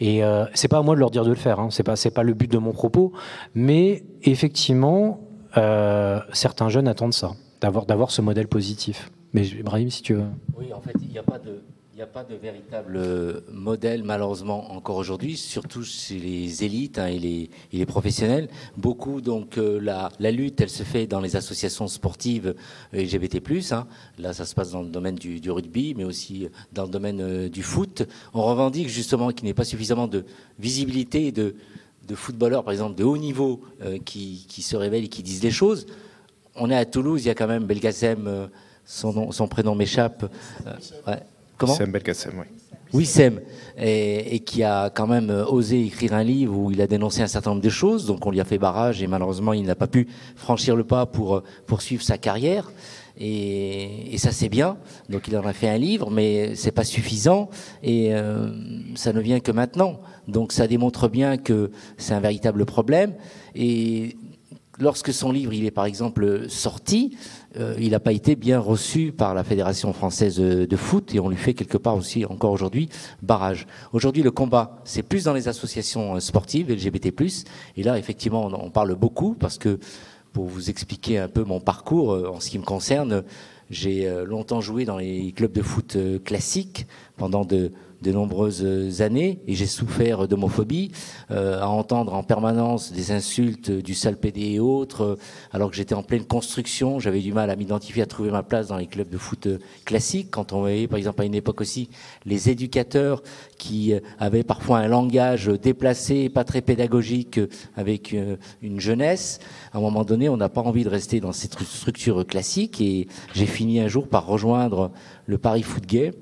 Et euh, c'est pas à moi de leur dire de le faire. Hein, c'est pas c'est pas le but de mon propos, mais effectivement, euh, certains jeunes attendent ça, d'avoir d'avoir ce modèle positif. Mais Ibrahim, si tu veux. Oui, en fait, il n'y a pas de. Il n'y a pas de véritable modèle, malheureusement, encore aujourd'hui, surtout chez les élites hein, et, les, professionnels. Beaucoup, donc, euh, la, lutte, elle se fait dans les associations sportives LGBT+. Hein. Là, ça se passe dans le domaine du, rugby, mais aussi dans le domaine euh, du foot. On revendique justement qu'il n'y ait pas suffisamment de visibilité de, footballeurs, par exemple, de haut niveau, euh, qui, se révèlent et qui disent les choses. On est à Toulouse, il y a quand même Belgacem, son, nom- son prénom m'échappe. Ouais. Comment C'est un bel Kassem, oui. Wissem, et, et qui a quand même euh, osé écrire un livre où il a dénoncé un certain nombre de choses. Donc on lui a fait barrage et malheureusement il n'a pas pu franchir le pas pour euh, poursuivre sa carrière. Et, et ça c'est bien. Donc il en a fait un livre, mais c'est pas suffisant et euh, ça ne vient que maintenant. Donc ça démontre bien que c'est un véritable problème. Et lorsque son livre il est par exemple sorti, euh, il n'a pas été bien reçu par la Fédération française de, foot et on lui fait quelque part aussi encore aujourd'hui barrage. Aujourd'hui le combat c'est plus dans les associations euh, sportives LGBT+, et là effectivement on parle beaucoup parce que pour vous expliquer un peu mon parcours euh, en ce qui me concerne, j'ai longtemps joué dans les clubs de foot classiques pendant de, de nombreuses années et j'ai souffert d'homophobie, euh, à entendre en permanence des insultes du sale PD et autres, euh, alors que j'étais en pleine construction, j'avais du mal à m'identifier, à trouver ma place dans les clubs de foot euh, classiques. Quand on voyait, par exemple, à une époque aussi, les éducateurs qui avaient parfois un langage déplacé, pas très pédagogique, avec une jeunesse, à un moment donné, on n'a pas envie de rester dans cette structure classique et j'ai fini un jour par rejoindre le Paris Foot Gay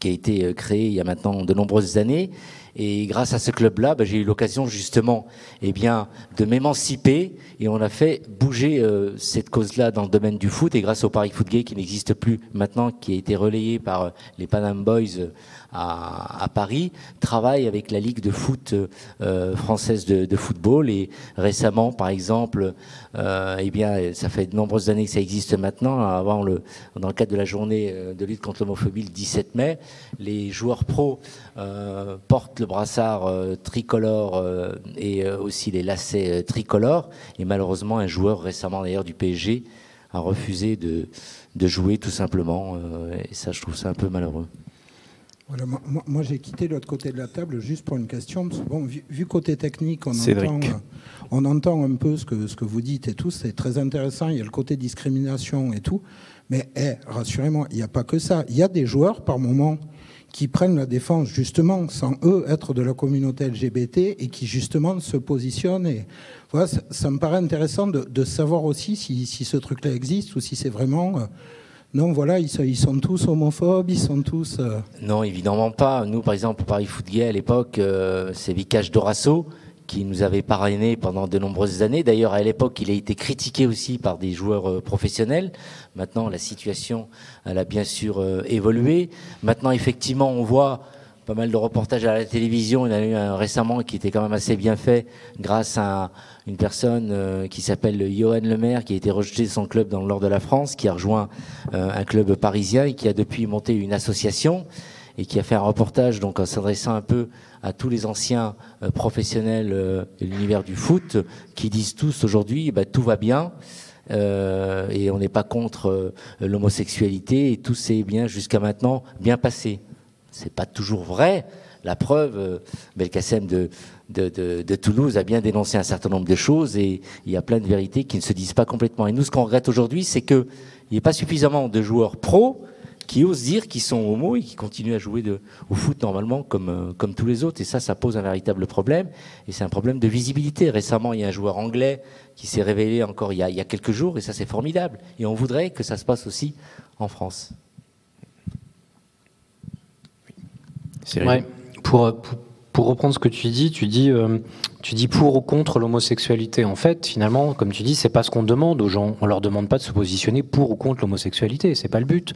qui a été euh, créé il y a maintenant de nombreuses années. Et grâce à ce club-là, bah, j'ai eu l'occasion justement eh bien, de m'émanciper et on a fait bouger euh, cette cause-là dans le domaine du foot. Et grâce au Paris Foot Gay qui n'existe plus maintenant, qui a été relayé par euh, les Panam Boys à, Paris, travaille avec la Ligue de foot euh, française de, football. Et récemment, par exemple, euh, eh bien, ça fait de nombreuses années que ça existe maintenant. Avant le, dans le cadre de la journée euh, de lutte contre l'homophobie le 17 mai, les joueurs pros euh, portent le brassard tricolore et aussi les lacets tricolores. Et malheureusement, un joueur récemment d'ailleurs du PSG a refusé de, de jouer tout simplement. et ça, je trouve ça un peu malheureux. Voilà, moi, j'ai quitté l'autre côté de la table juste pour une question. bon, vu, vu côté technique, on Cédric. entend, euh, on entend un peu ce que, ce que vous dites et tout. C'est très intéressant. Il y a le côté discrimination et tout. Mais eh, rassurez-moi, il n'y a pas que ça. Il y a des joueurs par moment qui prennent la défense justement sans eux être de la communauté LGBT et qui justement se positionnent. Et voilà, ça, ça me paraît intéressant de, de savoir aussi si, si ce truc-là existe ou si c'est vraiment euh, non, voilà, ils sont, tous homophobes, ils sont tous. euh, Non, évidemment pas. Nous, par exemple, Paris Foot à l'époque, euh, c'est Vikash Dorasso qui nous avait parrainé pendant de nombreuses années. D'ailleurs, à l'époque, il a été critiqué aussi par des joueurs euh, professionnels. Maintenant, la situation, elle a bien sûr évolué. Maintenant, effectivement, on voit pas mal de reportages à la télévision. Il y en a eu un récemment qui était quand même assez bien fait grâce à une personne euh, qui s'appelle Johan Lemaire, qui a été rejeté de son club dans le nord de la France, qui a rejoint euh, un club parisien et qui a depuis monté une association et qui a fait un reportage donc en s'adressant un peu à tous les anciens euh, professionnels de l'univers du foot qui disent tous aujourd'hui bah, tout va bien euh, et on n'est pas contre l'homosexualité et tout s'est bien jusqu'à maintenant bien passé. C'est pas toujours vrai. La preuve, euh, Belkacem de, Toulouse a bien dénoncé un certain nombre de choses et il y a plein de vérités qui ne se disent pas complètement. Et nous, ce qu'on regrette aujourd'hui, c'est qu'il n'y ait pas suffisamment de joueurs pros qui osent dire qu'ils sont homo et qui continuent à jouer au foot normalement comme, euh, comme tous les autres. Et ça, ça pose un véritable problème. Et c'est un problème de visibilité. Récemment, il y a un joueur anglais qui s'est révélé encore il y, a, il y a quelques jours et ça, c'est formidable. Et on voudrait que ça se passe aussi en France. Pour, reprendre ce que tu dis, tu dis, euh, tu dis pour ou contre l'homosexualité. En fait, finalement, comme tu dis, c'est pas ce qu'on demande aux gens. On leur demande pas de se positionner pour ou contre l'homosexualité. C'est pas le but.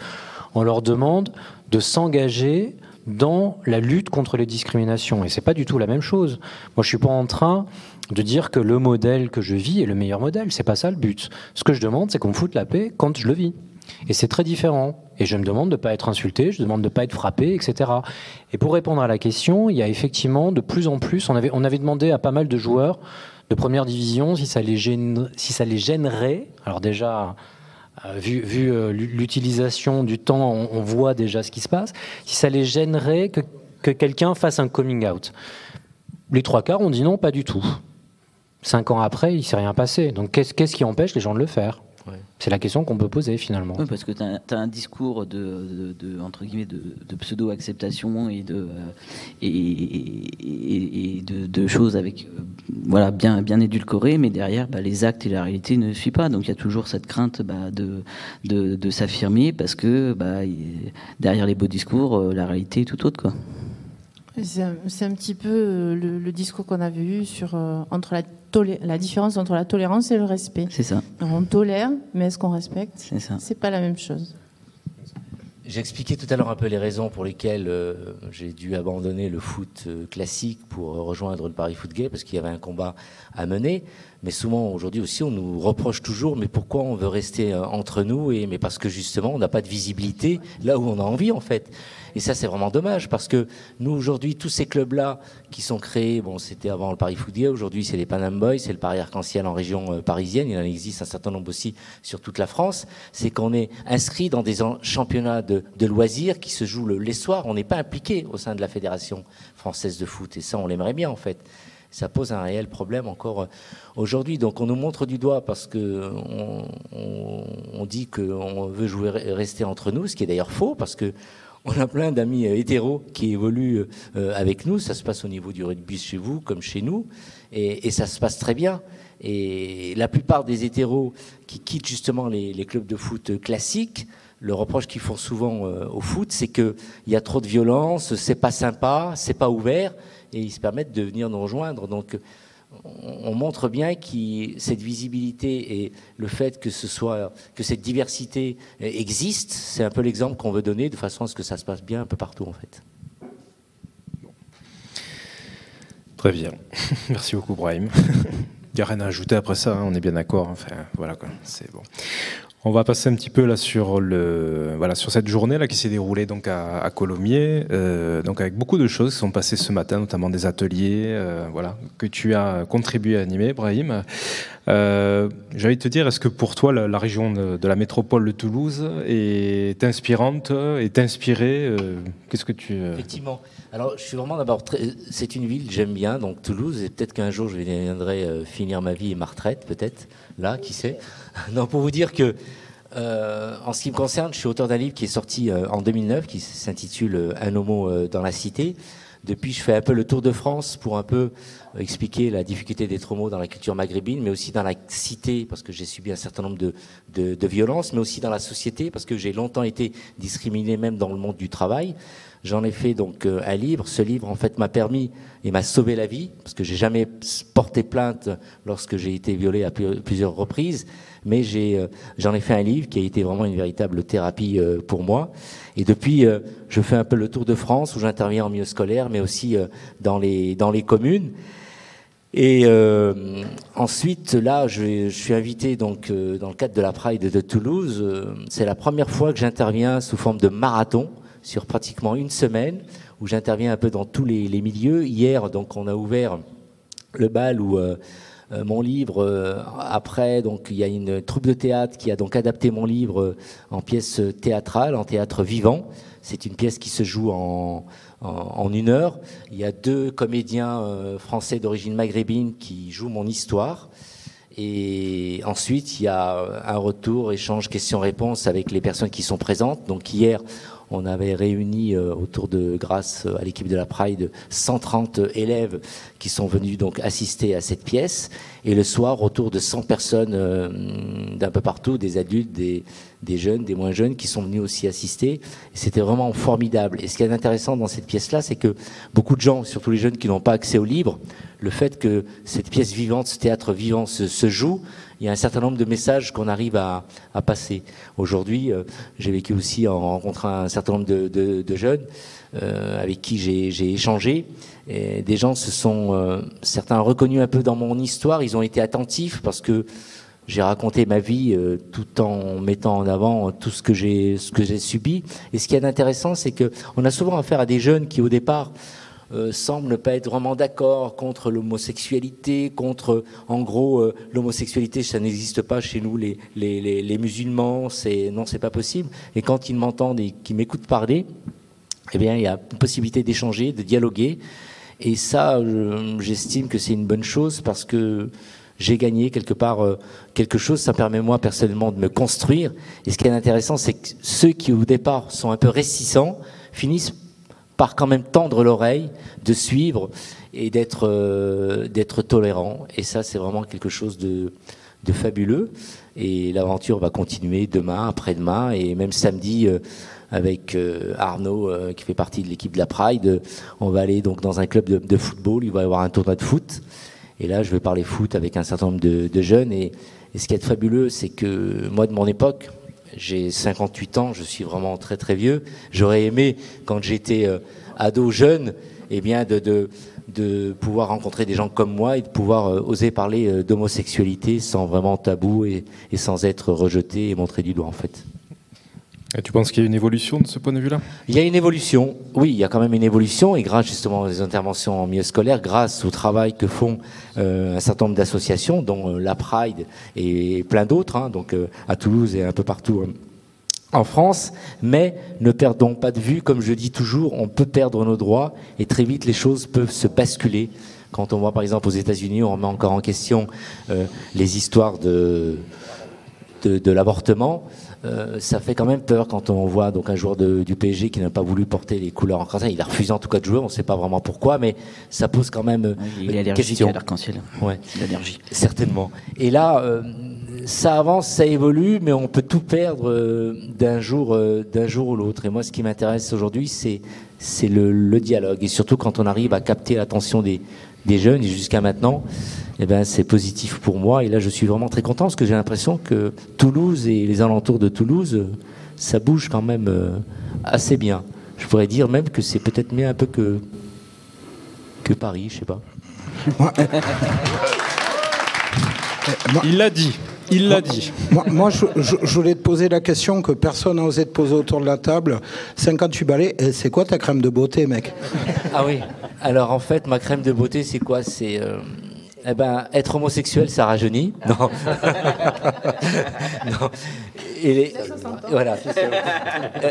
On leur demande de s'engager dans la lutte contre les discriminations. Et c'est pas du tout la même chose. Moi, je suis pas en train de dire que le modèle que je vis est le meilleur modèle. C'est pas ça le but. Ce que je demande, c'est qu'on me foute la paix quand je le vis. Et c'est très différent. Et je me demande de ne pas être insulté, je demande de ne pas être frappé, etc. Et pour répondre à la question, il y a effectivement de plus en plus, on avait, demandé à pas mal de joueurs de première division si ça les, gênerait. Alors déjà, euh, vu, euh, l'utilisation du temps, on, voit déjà ce qui se passe. Si ça les gênerait que, que quelqu'un fasse un coming out. Les trois quarts ont dit non, pas du tout. Cinq ans après, il ne s'est rien passé. Donc qu'est-ce qui empêche les gens de le faire? Ouais. C'est la question qu'on peut poser finalement. Oui, parce que tu as, as, un discours de, de, de entre guillemets, de, de pseudo-acceptation et, de, et, et, et de, choses avec, euh, voilà, bien, bien édulcorées, mais derrière, bah, les actes et la réalité ne suivent pas. Donc il y a toujours cette crainte bah, de, de, de s'affirmer parce que bah, derrière les beaux discours, euh, la réalité est tout autre. Quoi. C'est un, un, petit peu euh, le, le discours qu'on avait eu sur, euh, entre la, la, différence entre la tolérance et le respect. C'est ça. Alors, on tolère, mais est-ce qu'on respecte? C'est ça. C'est pas la même chose. J'ai expliqué tout à l'heure un peu les raisons pour lesquelles euh, j'ai dû abandonner le foot classique pour rejoindre le Paris Foot Gay, parce qu'il y avait un combat à mener. Mais souvent, aujourd'hui aussi, on nous reproche toujours, mais pourquoi on veut rester euh, entre nous et, Mais parce que justement, on n'a pas de visibilité là où on a envie, en fait. Et ça, c'est vraiment dommage, parce que nous, aujourd'hui, tous ces clubs-là qui sont créés, bon, c'était avant le Paris Foot Gay, aujourd'hui, c'est les Panam Boys, c'est le Paris Arc-en-Ciel en région euh, parisienne, il en existe un certain nombre aussi sur toute la France, c'est qu'on est inscrit dans des championnats de, loisirs qui se jouent le, les soirs, on n'est pas impliqué au sein de la Fédération française de foot, et ça, on l'aimerait bien, en fait ça pose un réel problème encore aujourd'hui. Donc on nous montre du doigt parce que on dit qu'on veut jouer rester entre nous, ce qui est d'ailleurs faux parce que on a plein d'amis hétéros qui évoluent euh, avec nous. Ça se passe au niveau du rugby chez vous comme chez nous, et, et ça se passe très bien. Et la plupart des hétéros qui quittent justement les, les clubs de foot classiques, le reproche qu'ils font souvent euh, au foot, c'est qu'il y a trop de violence, c'est pas sympa, c'est pas ouvert et ils se permettent de venir nous rejoindre. Donc on montre bien que cette visibilité et le fait que ce soit que cette diversité existe, c'est un peu l'exemple qu'on veut donner de façon à ce que ça se passe bien un peu partout en fait. Très bien. (laughs) Merci beaucoup Brahim. (laughs) Il n'y a rien à ajouter après ça, hein, on est bien d'accord. Enfin, voilà, c'est bon. On va passer un petit peu là sur le voilà sur cette journée là qui s'est déroulée donc à, Colomiers, euh, donc avec beaucoup de choses qui sont passées ce matin, notamment des ateliers, euh, voilà que tu as contribué à animer, Brahim. Euh, de te dire, est-ce que pour toi la, région de, de, la métropole de Toulouse est inspirante, est inspirée euh, Qu'est-ce que tu effectivement alors, je suis vraiment d'abord. C'est une ville que j'aime bien, donc Toulouse, et peut-être qu'un jour je viendrai euh, finir ma vie et ma retraite, peut-être, là, qui sait? (laughs) Non, pour vous dire que, euh, en ce qui me concerne, je suis auteur d'un livre qui est sorti euh, en 2009, qui s'intitule euh, Un homo dans la cité. Depuis, je fais un peu le tour de France pour un peu expliquer la difficulté d'être homo dans la culture maghrébine, mais aussi dans la cité, parce que j'ai subi un certain nombre de, de violences, mais aussi dans la société, parce que j'ai longtemps été discriminé même dans le monde du travail. J'en ai fait donc euh, un livre. Ce livre, en fait, m'a permis et m'a sauvé la vie parce que j'ai jamais porté plainte lorsque j'ai été violé à plusieurs reprises. Mais j'ai, euh, j'en ai fait un livre qui a été vraiment une véritable thérapie euh, pour moi. Et depuis, je fais un peu le tour de France où j'interviens en milieu scolaire, mais aussi dans les dans les communes. Et euh, ensuite, là, je, suis invité donc dans le cadre de la Pride de Toulouse. C'est la première fois que j'interviens sous forme de marathon sur pratiquement une semaine, où j'interviens un peu dans tous les, milieux. Hier, donc, on a ouvert le bal où euh, euh, mon livre, euh, après, donc il y a une troupe de théâtre qui a donc adapté mon livre en pièce théâtrale, en théâtre vivant. C'est une pièce qui se joue en, en, une heure. Il y a deux comédiens français d'origine maghrébine qui jouent mon histoire. Et ensuite, il y a un retour, échange, questions-réponses avec les personnes qui sont présentes. Donc hier, on avait réuni euh, autour de, grâce à l'équipe de la Pride, 130 élèves qui sont venus donc assister à cette pièce. Et le soir, autour de 100 personnes euh, d'un peu partout, des adultes, des, des jeunes, des moins jeunes, qui sont venus aussi assister. C'était vraiment formidable. Et ce qui est intéressant dans cette pièce-là, c'est que beaucoup de gens, surtout les jeunes qui n'ont pas accès au livre, le fait que cette pièce vivante, ce théâtre vivant se, joue, il y a un certain nombre de messages qu'on arrive à, passer. Aujourd'hui, euh, j'ai vécu aussi en rencontrant un certain nombre de, jeunes euh, avec qui j'ai j'ai échangé. Et des gens se sont, euh, certains reconnus un peu dans mon histoire, ils ont été attentifs parce que j'ai raconté ma vie euh, tout en mettant en avant tout ce que j'ai subi. Et ce qui est intéressant, c'est que on a souvent affaire à des jeunes qui au départ euh, semblent ne pas être vraiment d'accord contre l'homosexualité, contre en gros euh, l'homosexualité, ça n'existe pas chez nous les les, musulmans, c'est non c'est pas possible. Et quand ils m'entendent et qu'ils m'écoutent parler, eh bien il y a une possibilité d'échanger, de dialoguer. Et ça, je- j'estime que c'est une bonne chose parce que j'ai gagné quelque part euh, quelque chose. Ça permet moi personnellement de me construire. Et ce qui est intéressant, c'est que ceux qui au départ sont un peu réticents finissent par quand même tendre l'oreille, de suivre et d'être euh, tolérant. Et ça, c'est vraiment quelque chose de, de fabuleux. Et l'aventure va continuer demain, après-demain et même samedi. euh, avec euh, Arnaud qui fait partie de l'équipe de la Pride, on va aller donc dans un club de football. Il va y avoir un tournoi de foot. Et là, je vais parler foot avec un certain nombre de, jeunes. Et, ce qui est fabuleux, c'est que moi, de mon époque, j'ai 58 ans, je suis vraiment très très vieux. J'aurais aimé, quand j'étais euh, ado jeune, eh bien de pouvoir rencontrer des gens comme moi et de pouvoir euh, oser parler euh, d'homosexualité sans vraiment tabou et, et sans être rejeté et montré du doigt en fait. Et tu penses qu'il y a une évolution de ce point de vue-là? Il y a une évolution, oui, il y a quand même une évolution, et grâce justement aux interventions en milieu scolaire, grâce au travail que font euh, un certain nombre d'associations, dont euh, la Pride et plein d'autres, hein, donc euh, à Toulouse et un peu partout euh, en France, mais ne perdons pas de vue, comme je dis toujours, on peut perdre nos droits, et très vite les choses peuvent se basculer. Quand on voit par exemple aux États-Unis, on remet encore en question les histoires de, de, de l'avortement, euh, ça fait quand même peur quand on voit donc un joueur de- du PSG qui n'a pas voulu porter les couleurs en. Il a refusé en tout cas de jouer, on ne sait pas vraiment pourquoi, mais ça pose quand même euh, Il est une allergique question. à l'arc-en-ciel. Ouais. L'allergie. Certainement. Et là, euh, ça avance, ça évolue, mais on peut tout perdre euh, d'un jour, euh, d'un jour ou l'autre. Et moi, ce qui m'intéresse aujourd'hui, c'est c'est le, le dialogue, et surtout quand on arrive à capter l'attention des, des jeunes. Et jusqu'à maintenant, eh ben, c'est positif pour moi. Et là, je suis vraiment très content parce que j'ai l'impression que Toulouse et les alentours de Toulouse, ça bouge quand même euh, assez bien. Je pourrais dire même que c'est peut-être mieux un peu que que Paris, je sais pas. Il l'a dit. Il l'a dit. Moi, moi, je, je- je voulais te poser la question que personne n'a osé te poser autour de la table. 58 balais, et c'est quoi ta crème de beauté, mec? Ah oui. Alors en fait, ma crème de beauté, c'est quoi? C'est euh, eh ben, être homosexuel, ça rajeunit. Non. (laughs) non. Et les, voilà. Euh,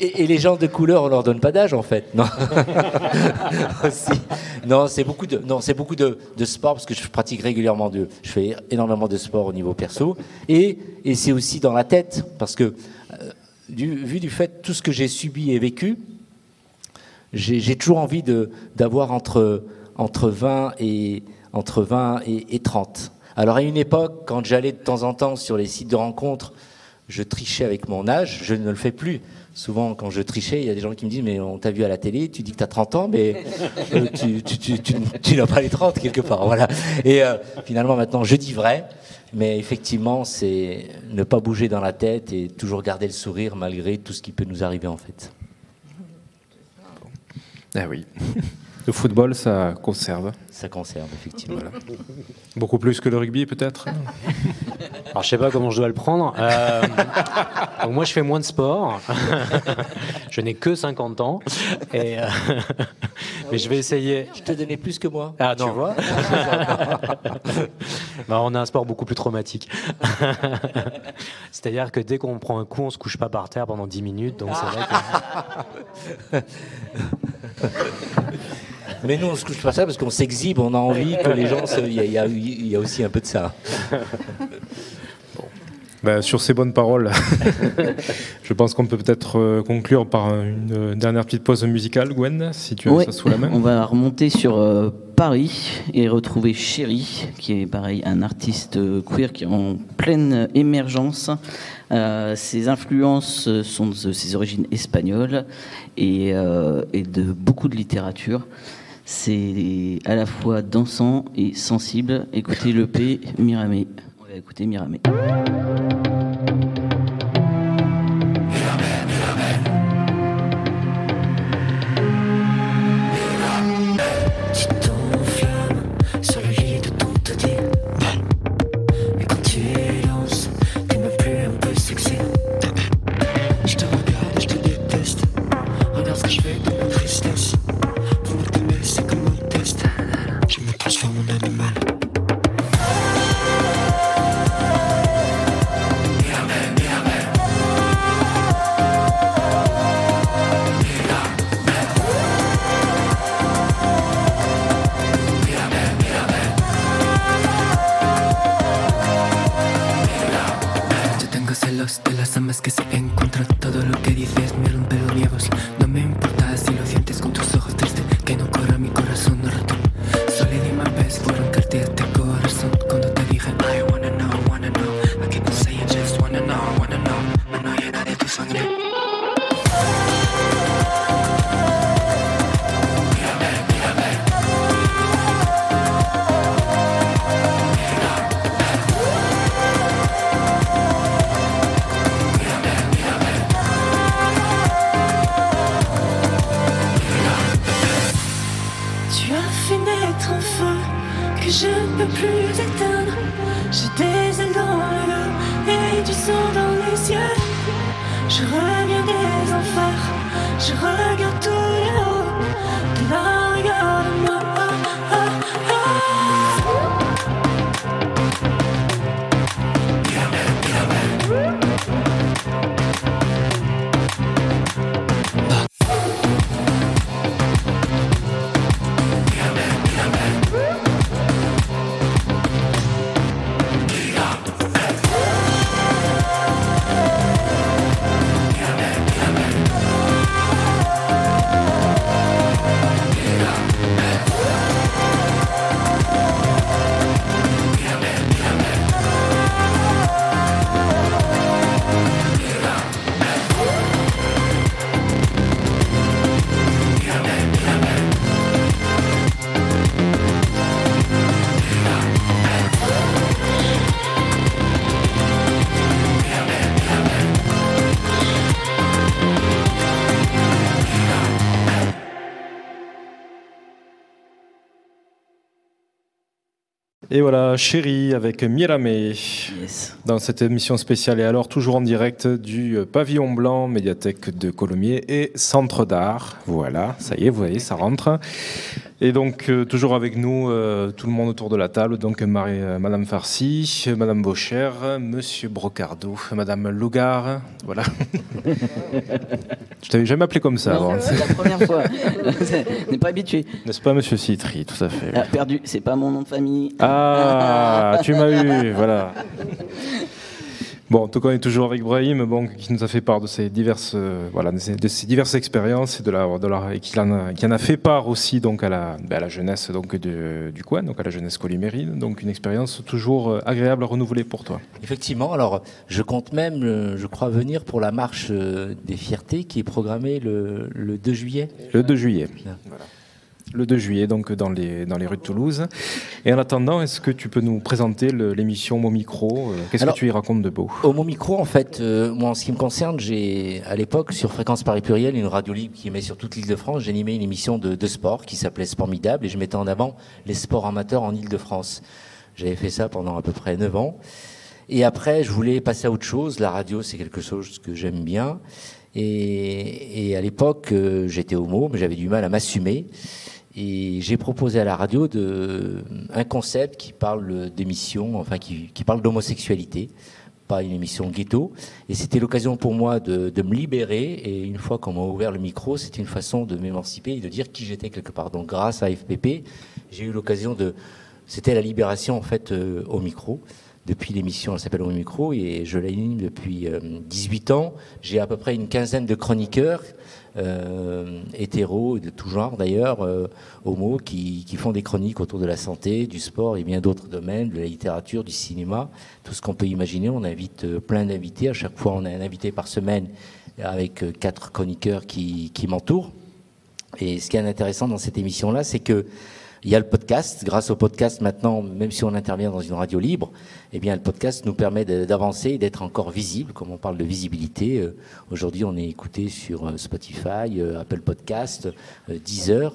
Et, et les gens de couleur, on leur donne pas d'âge en fait. Non. (laughs) Aussi. Non, c'est beaucoup de, non, c'est beaucoup de, de sport parce que je pratique régulièrement de, je fais énormément de sport au niveau perso et, et c'est aussi dans la tête parce que euh, du, vu du fait tout ce que j'ai subi et vécu, j'ai j'ai toujours envie de d'avoir entre entre 20 et entre 20 et, et 30. Alors à une époque, quand j'allais de temps en temps sur les sites de rencontres, je trichais avec mon âge. Je ne le fais plus. Souvent, quand je trichais, il y a des gens qui me disent Mais on t'a vu à la télé, tu dis que tu as 30 ans, mais euh, (laughs) tu, tu, tu, tu- tu n'as pas les 30 quelque part. Voilà. Et euh, finalement, maintenant, je dis vrai. Mais effectivement, c'est ne pas bouger dans la tête et toujours garder le sourire malgré tout ce qui peut nous arriver en fait. Ah oui. (laughs) Le football, ça conserve. Ça conserve, effectivement. Beaucoup plus que le rugby, peut-être? Alors, je sais pas comment je dois le prendre. Euh, donc moi, je fais moins de sport. je n'ai que 50 ans. Et, euh, mais je vais essayer. Je te donnais plus que moi. Ah, tu vois? Bah, on a un sport beaucoup plus traumatique. C'est-à-dire que dès qu'on prend un coup, on se couche pas par terre pendant 10 minutes. Donc c'est vrai que... (laughs) Mais nous, on se couche pas ça parce qu'on s'exhibe, on a envie que les gens. se- Il y, a- il y a- il y a aussi un peu de ça. Ben, sur ces bonnes paroles, (laughs) je pense qu'on peut peut-être euh, conclure par une euh, dernière petite pause musicale, Gwen, si tu as Ouais, ça sous la main. On va remonter sur euh, Paris et retrouver Chéri, qui est pareil un artiste queer qui est en pleine émergence. Euh, ses influences sont de ses origines espagnoles et, euh, et de beaucoup de littérature. C'est à la fois dansant et sensible. Écoutez l'EP Miramé. On va écouter Miramé. Voilà, Chéri avec Miramé Yes. dans cette émission spéciale. Et alors, toujours en direct du euh, Pavillon Blanc, médiathèque de Colomiers et Centre d'Art. Voilà, ça y est, vous voyez, ça rentre. Et donc, euh, toujours avec nous, euh, tout le monde autour de la table. Donc, Marie, euh, Madame Farcy, Madame Baucher, Monsieur Brocardo, Madame Lougar. Voilà. (laughs) Je t'avais jamais appelé comme ça avant. C'est la première fois. (laughs) On n'est pas habitué. N'est-ce pas, Monsieur Citry Tout à fait? Ah, perdu, c'est pas mon nom de famille. Ah, tu m'as eu, voilà. (laughs) Bon, en tout cas, on est toujours avec Brahim, bon, qui nous a fait part de ses diverses, euh, voilà, de ses, diverses expériences et de la, de la, et qui en, a, qui en a fait part aussi donc à la, ben, à la jeunesse donc de- du coin, donc à la jeunesse colimérine. Donc une expérience toujours euh, agréable à renouveler pour toi. Effectivement, alors je compte même, euh, je crois, venir pour la marche des fiertés qui est programmée le, le 2 juillet. Le 2 juillet. Le 2 juillet, donc dans les, dans les rues de Toulouse. Et en attendant, est-ce que tu peux nous présenter l'émission Mon Micro Euh, Qu'est-ce que tu y racontes de beau? Au Mon Micro, en fait, euh, moi, en ce qui me concerne, j'ai, à l'époque, sur Fréquence Paris Pluriel, une radio libre qui émet sur toute l'île de France, j'animais une émission de, de sport qui s'appelait Sportmidable et je mettais en avant les sports amateurs en île de France. J'avais fait ça pendant à peu près 9 ans. Et après, je voulais passer à autre chose. La radio, c'est quelque chose que j'aime bien. Et, et à l'époque, euh, j'étais homo, mais j'avais du mal à m'assumer. Et j'ai proposé à la radio de, un concept qui parle d'émission, enfin qui, parle d'homosexualité, pas une émission ghetto. Et c'était l'occasion pour moi de, me libérer. Et une fois qu'on m'a ouvert le micro, c'était une façon de m'émanciper et de dire qui j'étais quelque part. Donc grâce à FPP, j'ai eu l'occasion de... C'était la libération en fait euh, au micro. Depuis l'émission, elle s'appelle Au micro et je l'anime depuis euh, 18 ans. J'ai à peu près une quinzaine de chroniqueurs euh, hétéros, de tout genre d'ailleurs, euh, homo, qui, qui font des chroniques autour de la santé, du sport et bien d'autres domaines, de la littérature, du cinéma, tout ce qu'on peut imaginer. On invite euh, plein d'invités. À chaque fois, on a un invité par semaine avec euh, quatre chroniqueurs qui, qui m'entourent. Et ce qui est intéressant dans cette émission-là, c'est que il y a le podcast. Grâce au podcast, maintenant, même si on intervient dans une radio libre, eh bien, le podcast nous permet d'avancer et d'être encore visible. Comme on parle de visibilité, euh, aujourd'hui, on est écouté sur euh, Spotify, euh, Apple Podcast, Deezer.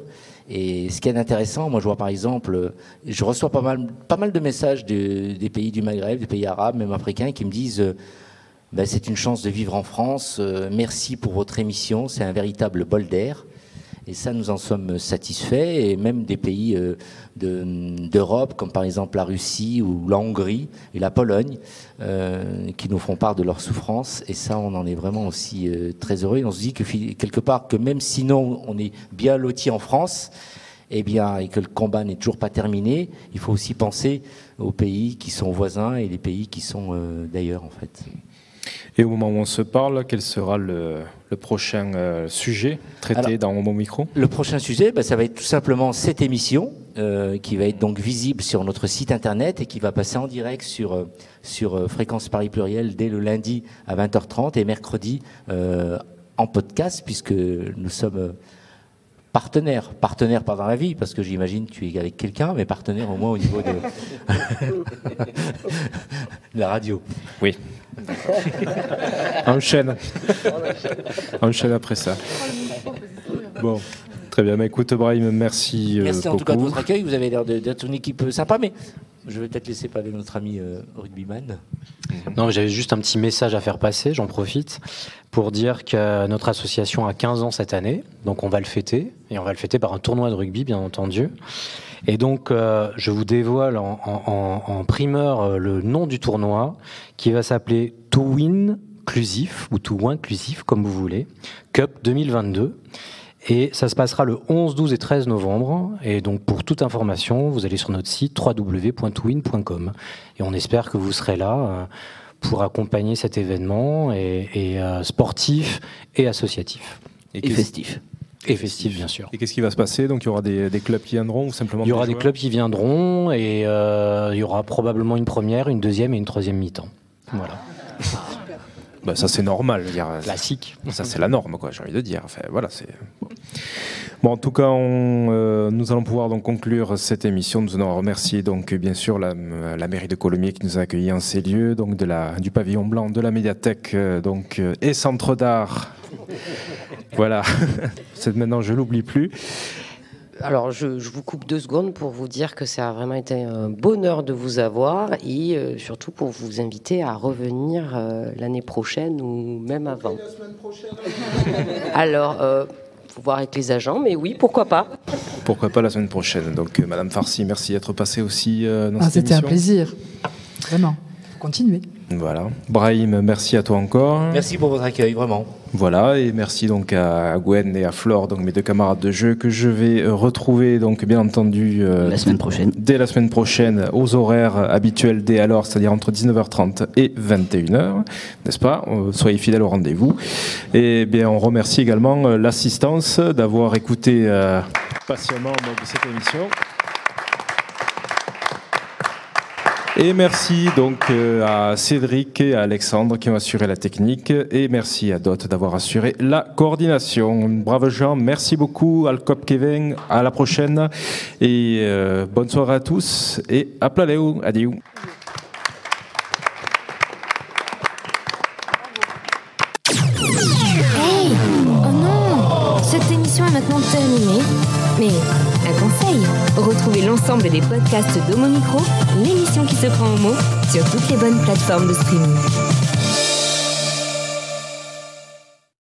Et ce qui est intéressant, moi, je vois par exemple, je reçois pas mal, pas mal de messages de- des pays du Maghreb, des pays arabes, même africains, qui me disent. ben, c'est une chance de vivre en France. Merci pour votre émission. C'est un véritable bol d'air. Et ça, nous en sommes satisfaits. Et même des pays euh, de- d'Europe, comme par exemple la Russie ou la Hongrie et la Pologne, euh, qui nous font part de leur souffrance. Et ça, on en est vraiment aussi euh, très heureux. On se dit que quelque part, que même sinon on est bien loti en France, eh bien, et que le combat n'est toujours pas terminé, il faut aussi penser aux pays qui sont voisins et les pays qui sont d'ailleurs, en fait. Et au moment où on se parle, quel sera le, le prochain euh, sujet traité Alors, dans mon micro? Le prochain sujet, bah, ça va être tout simplement cette émission euh, qui va être donc visible sur notre site internet et qui va passer en direct sur, euh, sur Fréquence Paris Pluriel dès le lundi à 20h30 et mercredi euh, en podcast puisque nous sommes partenaires. Partenaires pas dans la vie parce que j'imagine que tu es avec quelqu'un, mais partenaires au moins au niveau de, (laughs) de la radio. Oui. Enchaîne. Enchaîne après ça. Bon, très bien. Mais écoute, Brahim, merci, euh, Merci en tout cas de votre accueil. Vous avez l'air d'être une équipe euh, sympa, mais je vais peut-être laisser parler notre ami euh, rugbyman. Non, j'avais juste un petit message à faire passer, j'en profite, pour dire que notre association a 15 ans cette année, donc on va le fêter, et on va le fêter par un tournoi de rugby, bien entendu. Et donc, euh, je vous dévoile en, primeur euh, le nom du tournoi, qui va s'appeler To Win Inclusif, ou To Inclusif, comme vous voulez, Cup 2022. Et ça se passera le 11, 12 et 13 novembre. Et donc, pour toute information, vous allez sur notre site www.twin.com. Et on espère que vous serez là euh, pour accompagner cet événement et, et, euh, sportif et associatif. Et festif. Et festif, bien sûr. Et qu'est-ce qui va se passer? Donc il y aura des, des clubs qui viendront ou simplement Il y aura des clubs qui viendront et euh, il y aura probablement une première, une deuxième et une troisième mi-temps. Voilà. (laughs) Bah, ça c'est normal. dire. Classique. Ça c'est la norme, quoi. J'ai envie de dire. Enfin, voilà, c'est. Bon. Bon, en tout cas, on, euh, nous allons pouvoir donc conclure cette émission. Nous allons remercier donc bien sûr la, la mairie de Colomiers qui nous a accueillis en ces lieux, donc de la, du pavillon blanc, de la médiathèque, euh, donc euh, et centre d'art. voilà. (laughs) C'est maintenant, je l'oublie plus. Alors, je, je vous coupe deux secondes pour vous dire que ça a vraiment été un bonheur de vous avoir et euh, surtout pour vous inviter à revenir euh, l'année prochaine ou même avant. (laughs) Alors, euh, faut voir avec les agents, mais oui, pourquoi pas. Pourquoi pas la semaine prochaine. Donc, euh, Madame Farsi, merci d'être passée aussi euh, dans Ah, cette C'était un plaisir. Vraiment. Faut continuer. Voilà. Brahim, merci à toi encore. Merci pour votre accueil, vraiment. Voilà, et merci donc à Gwen et à Flore, donc mes deux camarades de jeu, que je vais euh, retrouver, donc bien entendu, euh, La semaine prochaine. dès la semaine prochaine, aux horaires habituels dès alors, c'est-à-dire entre 19h30 et 21h, n'est-ce pas? Euh, Soyez fidèles au rendez-vous. Et bien, on remercie également l'assistance d'avoir écouté euh, patiemment donc, cette émission. Et merci donc euh, à Cédric et à Alexandre qui ont assuré la technique. Et merci à Dot d'avoir assuré la coordination. Brave Jean, merci beaucoup. Alcop Kevin, à la prochaine. Et euh, bonne soirée à tous. Et à Plaléo. Adieu. Hey Oh non Cette émission est maintenant terminée. Mais un conseil retrouvez l'ensemble des podcasts d'Homo Micro, l'émission se prend au mot sur toutes les bonnes plateformes de streaming.